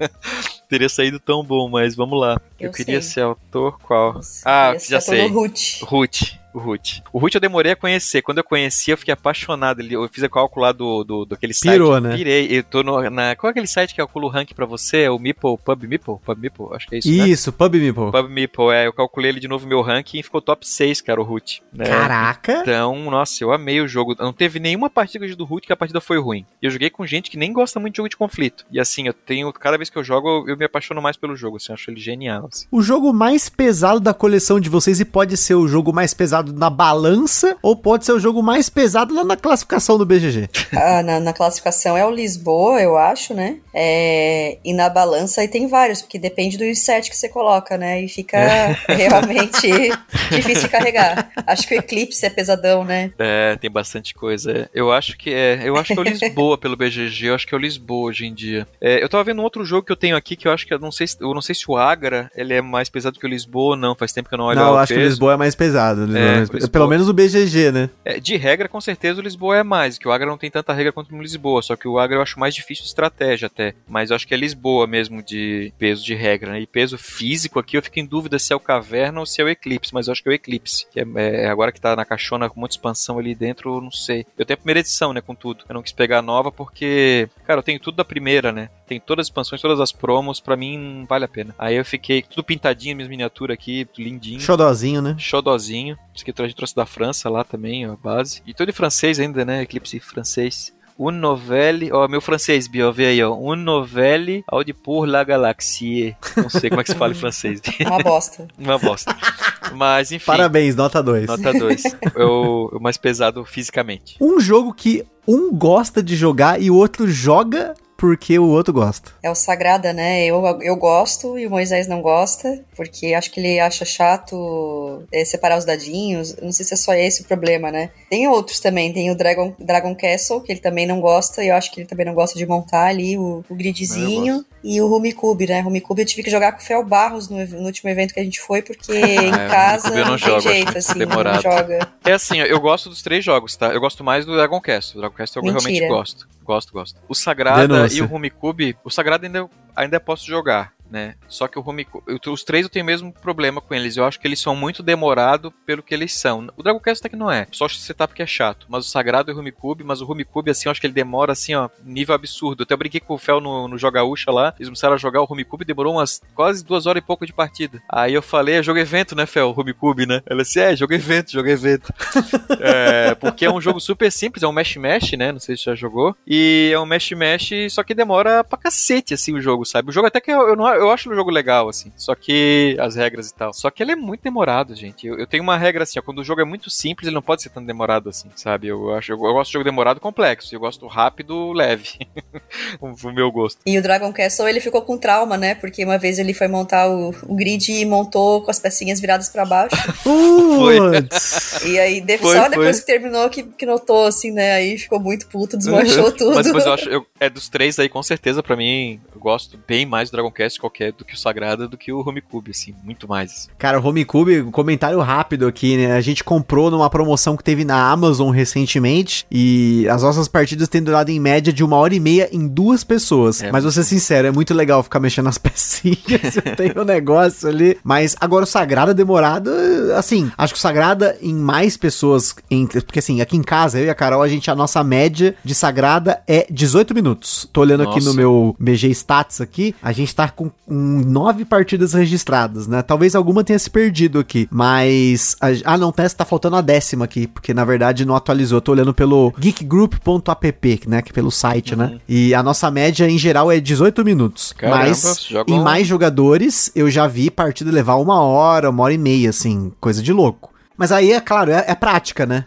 Teria saído tão bom, mas vamos lá. Eu, Eu queria sei. ser autor qual? Nossa, ah, esse já sei. Root. Ruth. O Ruth. O Ruth eu demorei a conhecer. Quando eu conheci, eu fiquei apaixonado. Eu fiz a cálculo lá do, do, do aquele site. Pirou, né? Pirei. Eu tô no, na, qual é aquele site que calcula o rank pra você? É o Meeple, Pub Meeple? Pub Meeple? Acho que é isso, né? Isso, Pub Meeple. Pub Meeple, é. Eu calculei ele de novo meu ranking e ficou top 6, cara, o Root. Né? Caraca. Então, nossa, eu amei o jogo. Não teve nenhuma partida do Root que a partida foi ruim. E eu joguei com gente que nem gosta muito de jogo de conflito. E assim, eu tenho. Cada vez que eu jogo, eu, eu me apaixono mais pelo jogo. Assim, eu acho ele genial. O jogo mais pesado da coleção de vocês e pode ser o jogo mais pesado na balança ou pode ser o jogo mais pesado lá na classificação do BGG? *laughs* Ah, na, na, classificação é o Lisboa, eu acho, né? É, e na balança aí tem vários, porque depende do set que você coloca, né? E fica é. *laughs* realmente difícil de carregar. Acho que o Eclipse é pesadão, né? É, tem bastante coisa. Eu acho que é. Eu acho que é o Lisboa pelo BGG, eu acho que é o Lisboa hoje em dia. É, eu tava vendo um outro jogo que eu tenho aqui que eu acho que eu não sei, eu não sei se o Agra ele é mais pesado que o Lisboa, não. Faz tempo que eu não olho Não, eu acho peso. que o Lisboa é mais pesado. É, é mais... Lisboa... Pelo menos o BGG, né? É, de regra, com certeza o Lisboa é mais, que o Agra não tem tanta regra quanto o Lisboa, só que o Agra eu acho mais difícil de estratégia até. Mas eu acho que é Lisboa mesmo de peso de regra, né? E peso físico aqui eu fico em dúvida se é o Caverna ou se é o Eclipse, mas eu acho que é o Eclipse. Que é, é agora que tá na caixona com muita expansão ali dentro, eu não sei. Eu tenho a primeira edição, né, com tudo. Eu não quis pegar a nova porque, cara, eu tenho tudo da primeira, né? Tem todas as expansões, todas as promos, pra mim não vale a pena. Aí eu fiquei tudo pintadinho, minhas miniaturas aqui, lindinho. Xodozinho, né? Xodozinho. Isso aqui a gente trouxe da França lá também, a base. E todo em francês ainda, né? Eclipse francês. Un novelle, ó, meu francês, Bio, vê aí, ó. Un novelle de pour la galaxie. Não sei como é que se fala em francês. *laughs* Uma bosta. Uma bosta. Mas, enfim. Parabéns, nota 2. Nota 2. o, o mais pesado fisicamente. Um jogo que um gosta de jogar e o outro joga porque o outro gosta. É o Sagrada, né? Eu, eu gosto e o Moisés não gosta, porque acho que ele acha chato é, separar os dadinhos. Não sei se é só esse o problema, né? Tem outros também. Tem o Dragon, Dragon Castle, que ele também não gosta, e eu acho que ele também não gosta de montar ali o, o gridzinho. E o Rumicube, né? Rumicube eu tive que jogar com o Fel Barros no, no, último evento que a gente foi, porque *laughs* em é, casa eu não, não jogo, tem jeito, assim, demorado. não joga. É assim, eu gosto dos três jogos, tá? Eu gosto mais do Dragon Castle. O Dragon Castle eu Mentira. realmente gosto. Gosto, gosto. O Sagrada Denúncia. e o Rumicube, o Sagrada ainda, ainda posso jogar né? Só que o Home, os três eu tenho o mesmo problema com eles. Eu acho que eles são muito demorados pelo que eles são. O Dragon Quest até que não é. Só acho que setup que é chato. Mas o Sagrado e o Home Cube, mas o Home Cube, assim, eu acho que ele demora, assim, ó, nível absurdo. Eu até brinquei com o Fel no, no Jogaúcha lá. Eles começaram a jogar o Home Cube, demorou umas quase duas horas e pouco de partida. Aí eu falei, é jogo evento, né, Fel? O Home Cube, né? Ela disse, é, jogo evento, jogo evento. *laughs* é, porque é um jogo super simples, é um mesh-mesh, né? Não sei se já jogou. E é um mesh-mesh, só que demora pra cacete, assim, o jogo, sabe? O jogo até que eu, eu, não, eu acho o jogo legal, assim. Só que as regras e tal. Só que ele é muito demorado, gente. Eu, eu tenho uma regra assim, ó, quando o jogo é muito simples, ele não pode ser tão demorado assim, sabe? Eu acho, eu, eu gosto de jogo demorado complexo. Eu gosto rápido, leve. *laughs* o, o, meu gosto. E o Dragon Castle, ele ficou com trauma, né? Porque uma vez ele foi montar o, o grid e montou com as pecinhas viradas para baixo. *laughs* foi. e aí, de, foi, só depois que terminou que, que notou, assim, né? Aí ficou muito puto, *laughs* desmanchou tudo. Mas depois eu acho, eu, é dos três aí, com certeza, para mim, eu gosto bem mais do Dragon Quest qualquer do que o Sagrado do que o Homecube, assim, muito mais. Cara, o Homecube, comentário rápido aqui, né? A gente comprou numa promoção que teve na Amazon recentemente e as nossas partidas têm durado em média de uma hora e meia em duas pessoas. É, Mas vou ser sincero, é muito legal ficar mexendo nas *laughs* pecinhas, tem um negócio ali. Mas agora o Sagrada demorado, assim, acho que o Sagrada em mais pessoas, entre, porque assim, aqui em casa, eu e a Carol, a gente, a nossa média de Sagrada é 18 minutos. Tô olhando Nossa. aqui no meu BG Stats aqui, a gente tá com 9 nove partidas registradas, né? Talvez alguma tenha se perdido aqui, mas. A, ah, não, tá, tá faltando a décima aqui, porque na verdade não atualizou. Eu tô olhando pelo geekgroup.app, né? Que é pelo site, né? uhum. né? E a nossa média em geral é 18 minutos. Caramba, mas em mais jogadores, eu já vi partida levar uma hora, uma hora e meia, assim, coisa de louco. Mas aí, é claro, é, é prática, né?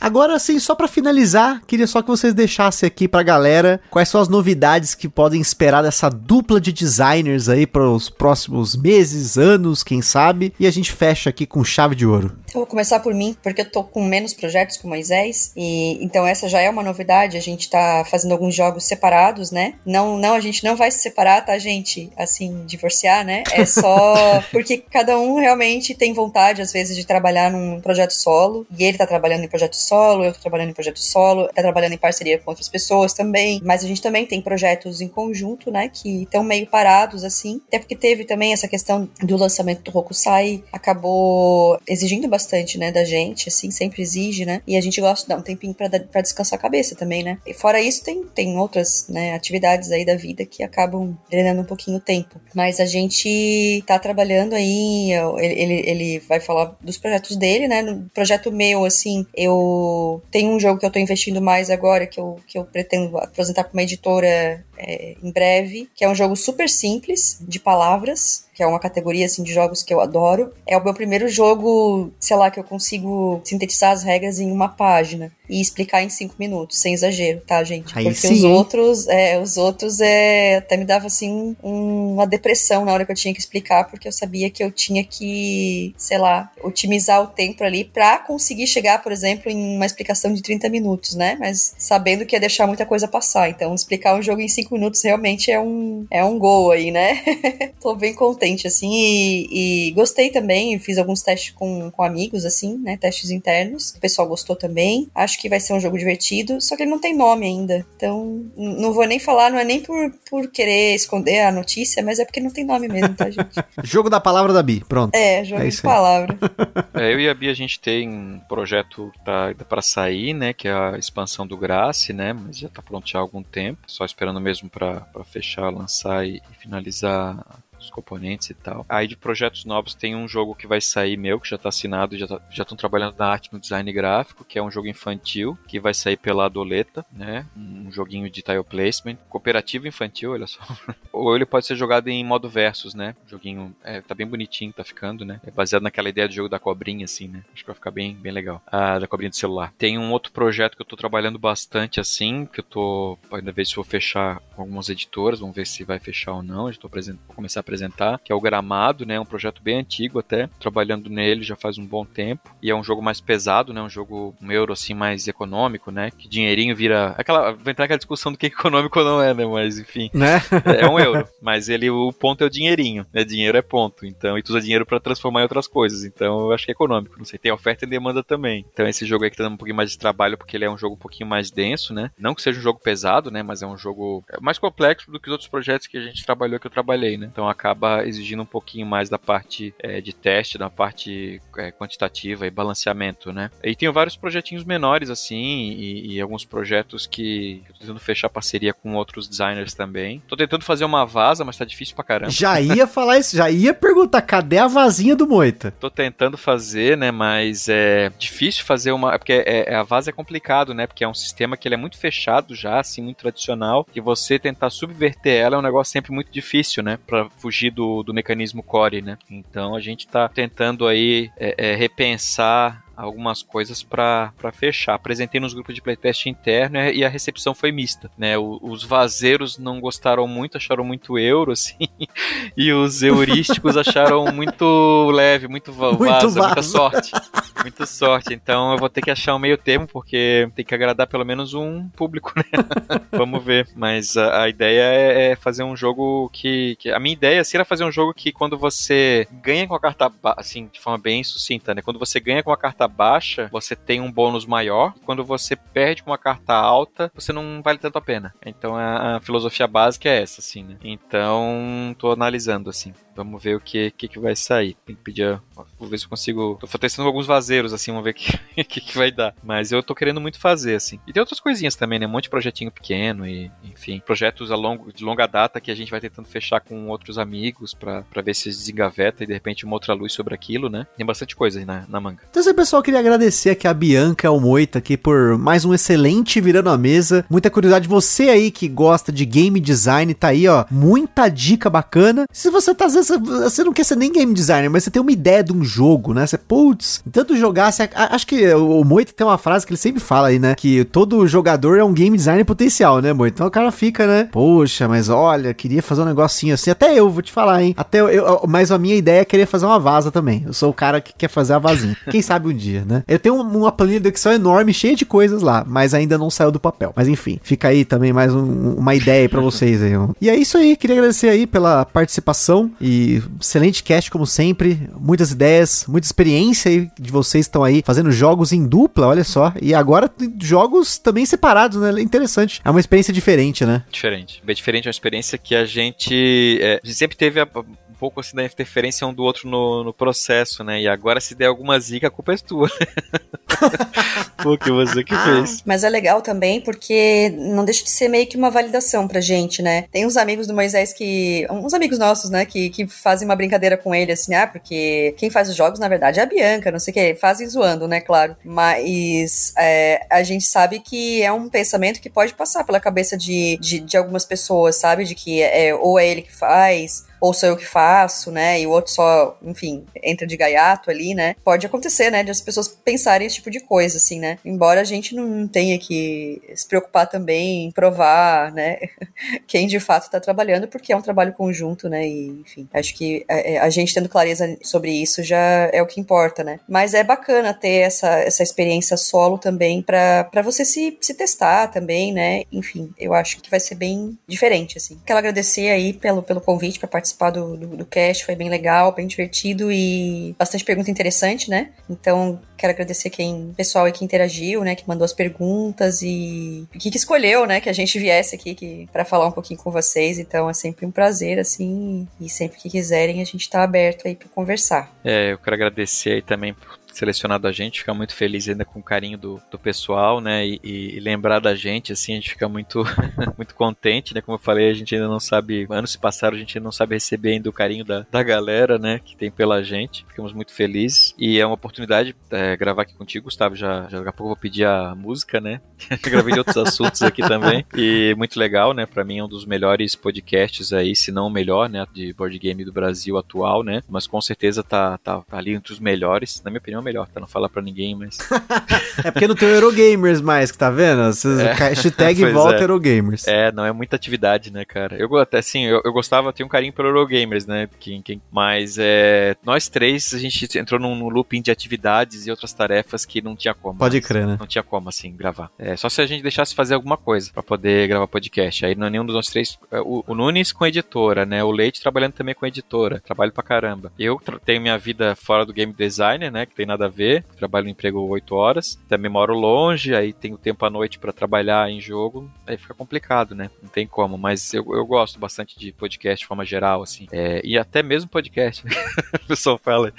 Agora, assim, só para finalizar, queria só que vocês deixassem aqui pra galera quais são as novidades que podem esperar dessa dupla de designers aí para os próximos meses, anos, quem sabe, e a gente fecha aqui com chave de ouro. Eu vou começar por mim, porque eu tô com menos projetos com Moisés, e então essa já é uma novidade, a gente tá fazendo alguns jogos separados, né? Não, não, a gente não vai se separar, tá, gente? Assim, divorciar, né? É só *laughs* porque cada um realmente tem vontade, às vezes, de trabalhar num projeto solo, e ele tá trabalhando em projeto solo, eu tô trabalhando em projeto solo, tá trabalhando em parceria com outras pessoas também, mas a gente também tem projetos em conjunto, né, que estão meio parados, assim, até porque teve também essa questão do lançamento do Hokusai, acabou exigindo bastante, né, da gente, assim, sempre exige, né, e a gente gosta de dar um tempinho pra descansar a cabeça também, né, e fora isso tem, tem outras, né, atividades aí da vida que acabam drenando um pouquinho o tempo, mas a gente tá trabalhando aí, ele, ele, ele vai falar dos projetos dele, né, no projeto meu, assim, eu Eu tenho um jogo que eu tô investindo mais agora, que eu, que eu pretendo apresentar para uma editora é, em breve, que é um jogo super simples, de palavras, que é uma categoria assim de jogos que eu adoro. É o meu primeiro jogo, sei lá, que eu consigo sintetizar as regras em uma página e explicar em cinco minutos, sem exagero, tá, gente? Aí Porque sim, os hein? outros, é, os outros é, até me dava assim um- uma depressão na hora que eu tinha que explicar, porque eu sabia que eu tinha que, sei lá, otimizar o tempo ali pra conseguir chegar, por exemplo, em uma explicação de 30 minutos, né? Mas sabendo que ia deixar muita coisa passar. Então, explicar um jogo em cinco minutos realmente é um, é um gol aí, né? *laughs* Tô bem contente, assim, e, e gostei também. Fiz alguns testes com, com amigos, assim, né? Testes internos. O pessoal gostou também. Acho que vai ser um jogo divertido, só que ele não tem nome ainda. Então, não vou nem falar, não é nem por, por querer esconder a notícia, mas é porque não tem nome mesmo, tá, gente? *laughs* Jogo da palavra da Bi, pronto. É, jogo É de palavra. *laughs* É, eu e a Bia, a gente tem um projeto que tá ainda para sair, né? Que é a expansão do Grace, né? Mas já tá pronto já há algum tempo. Só esperando mesmo para fechar, lançar e, e finalizar componentes e tal. Aí de projetos novos tem um jogo que vai sair meu, que já tá assinado, já tá- estão trabalhando na arte no design gráfico, que é um jogo infantil, que vai sair pela Adoleta, né? Um joguinho de tile placement, cooperativo infantil, olha só. *laughs* Ou ele pode ser jogado em modo versus, né? O joguinho é, tá bem bonitinho, tá ficando, né? É baseado naquela ideia de jogo da cobrinha, assim, né? Acho que vai ficar bem, bem legal. Ah, da cobrinha de celular. Tem um outro projeto que eu tô trabalhando bastante, assim, que eu tô ainda ver se vou fechar com algumas editoras, vamos ver se vai fechar ou não. Já tô começar a apresentar, que é o Gramado, né? Um projeto bem antigo até, trabalhando nele já faz um bom tempo. E é um jogo mais pesado, né? Um jogo um euro, assim, mais econômico, né? Que dinheirinho vira... Aquela, vai entrar aquela discussão do que é *laughs* econômico ou não é, né? Mas, enfim... Né? É um euro, mas ele o ponto é o dinheirinho, né? Dinheiro é ponto. Então, e tu usa dinheiro pra transformar em outras coisas. Então, eu acho que é econômico. Não sei, tem oferta e demanda também. Então, esse jogo aí que tá dando um pouquinho mais de trabalho porque ele é um jogo um pouquinho mais denso, né? Não que seja um jogo pesado, né, mas é um jogo mais complexo do que os outros projetos que a gente trabalhou que eu trabalhei, né? Então, acaba exigindo um pouquinho mais da parte é, de teste, da parte é, quantitativa e balanceamento, né? E tem vários projetinhos menores assim e, e alguns projetos que eu tô tentando fechar parceria com outros designers também. Tô tentando fazer uma vaza, mas tá difícil pra caramba. Já ia falar isso, já ia perguntar, cadê a vazinha do Moita? Tô tentando fazer, né? Mas é difícil fazer uma. é Porque é, é- a vaza é complicado, né? Porque é um sistema que ele é muito fechado já, assim, muito tradicional. E você tentar subverter ela é um negócio sempre muito difícil, né? Pra fugir do, do mecanismo core, né? Então a gente tá tentando aí é, é, repensar algumas coisas para fechar. Apresentei nos grupos de playtest interno e a recepção foi mista, né? O- os vazeiros não gostaram muito, acharam muito euro, *laughs* assim, e os heurísticos acharam muito leve, muito, Muito vaza, muita vaza. sorte. *laughs* Muita sorte. Então eu vou ter que achar um meio termo, porque tem que agradar pelo menos um público, né? *laughs* Vamos ver. Mas a, a ideia é, é fazer um jogo que, que- A minha ideia assim, era fazer um jogo que quando você ganha com a carta assim, de forma bem sucinta, né? Quando você ganha com a carta baixa, você tem um bônus maior. Quando você perde com uma carta alta, você não vale tanto a pena. Então a, a filosofia básica é essa, assim, né? Então, tô analisando, assim. Vamos ver o que, que, que vai sair. Tem que pedir. a- Vou ver se eu consigo. Tô testando alguns vazeiros, assim, vamos ver o *laughs* que, que, que vai dar. Mas eu tô querendo muito fazer, assim. E tem outras coisinhas também, né? Um monte de projetinho pequeno e, enfim, projetos a longo, de longa data que a gente vai tentando fechar com outros amigos pra ver se desengaveta e de repente uma outra luz sobre aquilo, né? Tem bastante coisa na, na manga. Então, assim, pessoal, queria agradecer aqui a Bianca, o Moita, aqui por mais um excelente Virando a Mesa. Muita curiosidade. Você aí que gosta de game design, tá aí, ó. Muita dica bacana. Se você tá, às vezes, você não quer ser nem game designer, mas você tem uma ideia de um jogo, né? Você, putz, tanto a- acho que o, o Moita tem uma frase que ele sempre fala aí, né? Que todo jogador é um game designer potencial, né, Moita? Então o cara fica, né? Poxa, mas olha, queria fazer um negocinho assim. Até eu, vou te falar, hein? Até eu, eu- mas a minha ideia é querer fazer uma vaza também. Eu sou o cara que quer fazer a vazinha. *laughs* Quem sabe um dia, né? Eu tenho um- uma planilha do Excel enorme, cheia de coisas lá, mas ainda não saiu do papel. Mas enfim, fica aí também mais um- uma ideia pra vocês aí. E é isso aí, queria agradecer aí pela participação e excelente cast como sempre, muitas ideias, muita experiência aí de vocês que estão aí fazendo jogos em dupla, olha só. E agora jogos também separados, né? Interessante. É uma experiência diferente, né? Diferente. Bem diferente, é uma experiência que a gente, é, a gente sempre teve a- pouco assim da interferência um do outro no, no processo, né? E agora se der alguma zica, a culpa é tua. *laughs* Porque você que ah, fez. Mas é legal também porque não deixa de ser meio que uma validação pra gente, né? Tem uns amigos do Moisés que. Uns amigos nossos, né? Que, que fazem uma brincadeira com ele, assim, ah, porque quem faz os jogos, na verdade, é a Bianca, não sei o que. Fazem zoando, né? Claro. Mas é, a gente sabe que é um pensamento que pode passar pela cabeça de, de, de algumas pessoas, sabe? De que é, ou é ele que faz, ou sou eu que faço, né? E o outro só, enfim, entra de gaiato ali, né? Pode acontecer, né? De as pessoas pensarem esse tipo de coisa, assim, né? Embora a gente não tenha que se preocupar também em provar, né? *laughs* Quem de fato tá trabalhando, porque é um trabalho conjunto, né? E, enfim, acho que a, é, é, a gente tendo clareza sobre isso já é o que importa, né? Mas é bacana ter essa, essa experiência solo também para você se, se testar também, né? Enfim, eu acho que vai ser bem diferente, assim. Quero agradecer aí pelo, pelo convite para participar participar do, do, do cast, foi bem legal, bem divertido e bastante pergunta interessante, né? Então, quero agradecer quem, pessoal que interagiu, né, que mandou as perguntas e que, que escolheu, né, que a gente viesse aqui que, para falar um pouquinho com vocês. Então, é sempre um prazer, assim, e sempre que quiserem, a gente tá aberto aí para conversar. É, eu quero agradecer aí também por selecionado a gente, fica muito feliz ainda com o carinho do, do pessoal, né? E, e, lembrar da gente, assim, a gente fica muito, *laughs* muito contente, né? Como eu falei, a gente ainda não sabe, anos se passaram, a gente ainda não sabe receber ainda o carinho da, da galera, né? Que tem pela gente. Ficamos muito felizes. E é uma oportunidade é, gravar aqui contigo, Gustavo. Já, já daqui a pouco eu vou pedir a música, né? *laughs* Gravei de outros assuntos aqui também. E muito legal, né? Pra mim é um dos melhores podcasts aí, se não o melhor, né? De board game do Brasil atual, né? Mas com certeza tá, tá, tá ali entre os melhores. Na minha opinião, melhor, pra não falar pra ninguém, mas. *laughs* é porque não tem o Eurogamers mais, que tá vendo? Vocês, é, hashtag *laughs* volta é. Eurogamers. É, não é muita atividade, né, cara? Eu até assim, eu, eu gostava, tenho um carinho pelo Eurogamers, né? Quem, quem, mas é, nós três, a gente entrou num, num, looping de atividades e outras tarefas que não tinha como. Pode crer, né? Não tinha como, assim, gravar. É, só se a gente deixasse fazer alguma coisa pra poder gravar podcast. Aí não é nenhum dos nós três. É, o, o Nunes com editora, né? O Leite trabalhando também com editora. Trabalho pra caramba. Eu tenho minha vida fora do game designer, né? Que tem nada a ver, trabalho no emprego 8 horas, também moro longe, aí tenho tempo à noite para trabalhar em jogo, aí fica complicado, né? Não tem como, mas eu, eu gosto bastante de podcast de forma geral, assim, é, e até mesmo podcast, *laughs* o pessoal fala.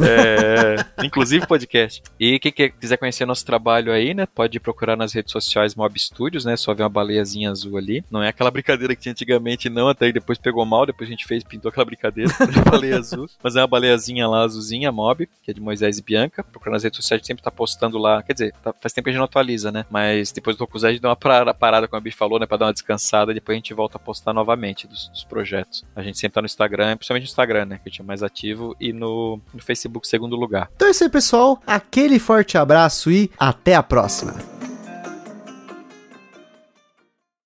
É, inclusive podcast. E quem quiser conhecer nosso trabalho aí, né, pode procurar nas redes sociais Mob Studios, né, só ver uma baleiazinha azul ali. Não é aquela brincadeira que tinha antigamente, não, até depois pegou mal, depois a gente fez, pintou aquela brincadeira, *laughs* baleia azul. Mas é uma baleiazinha lá azulzinha, Mob, que é de Moisés e Bianca. Procura nas redes sociais, a gente sempre tá postando lá. Quer dizer, tá, faz tempo que a gente não atualiza, né? Mas depois do Tokuzé a gente deu uma parada, como a Bicho falou, né? Pra dar uma descansada. Depois a gente volta a postar novamente dos, dos, projetos. A gente sempre tá no Instagram, principalmente no Instagram, né? Que a gente é mais ativo. E no, no Facebook, segundo lugar. Então é isso aí, pessoal. Aquele forte abraço e até a próxima.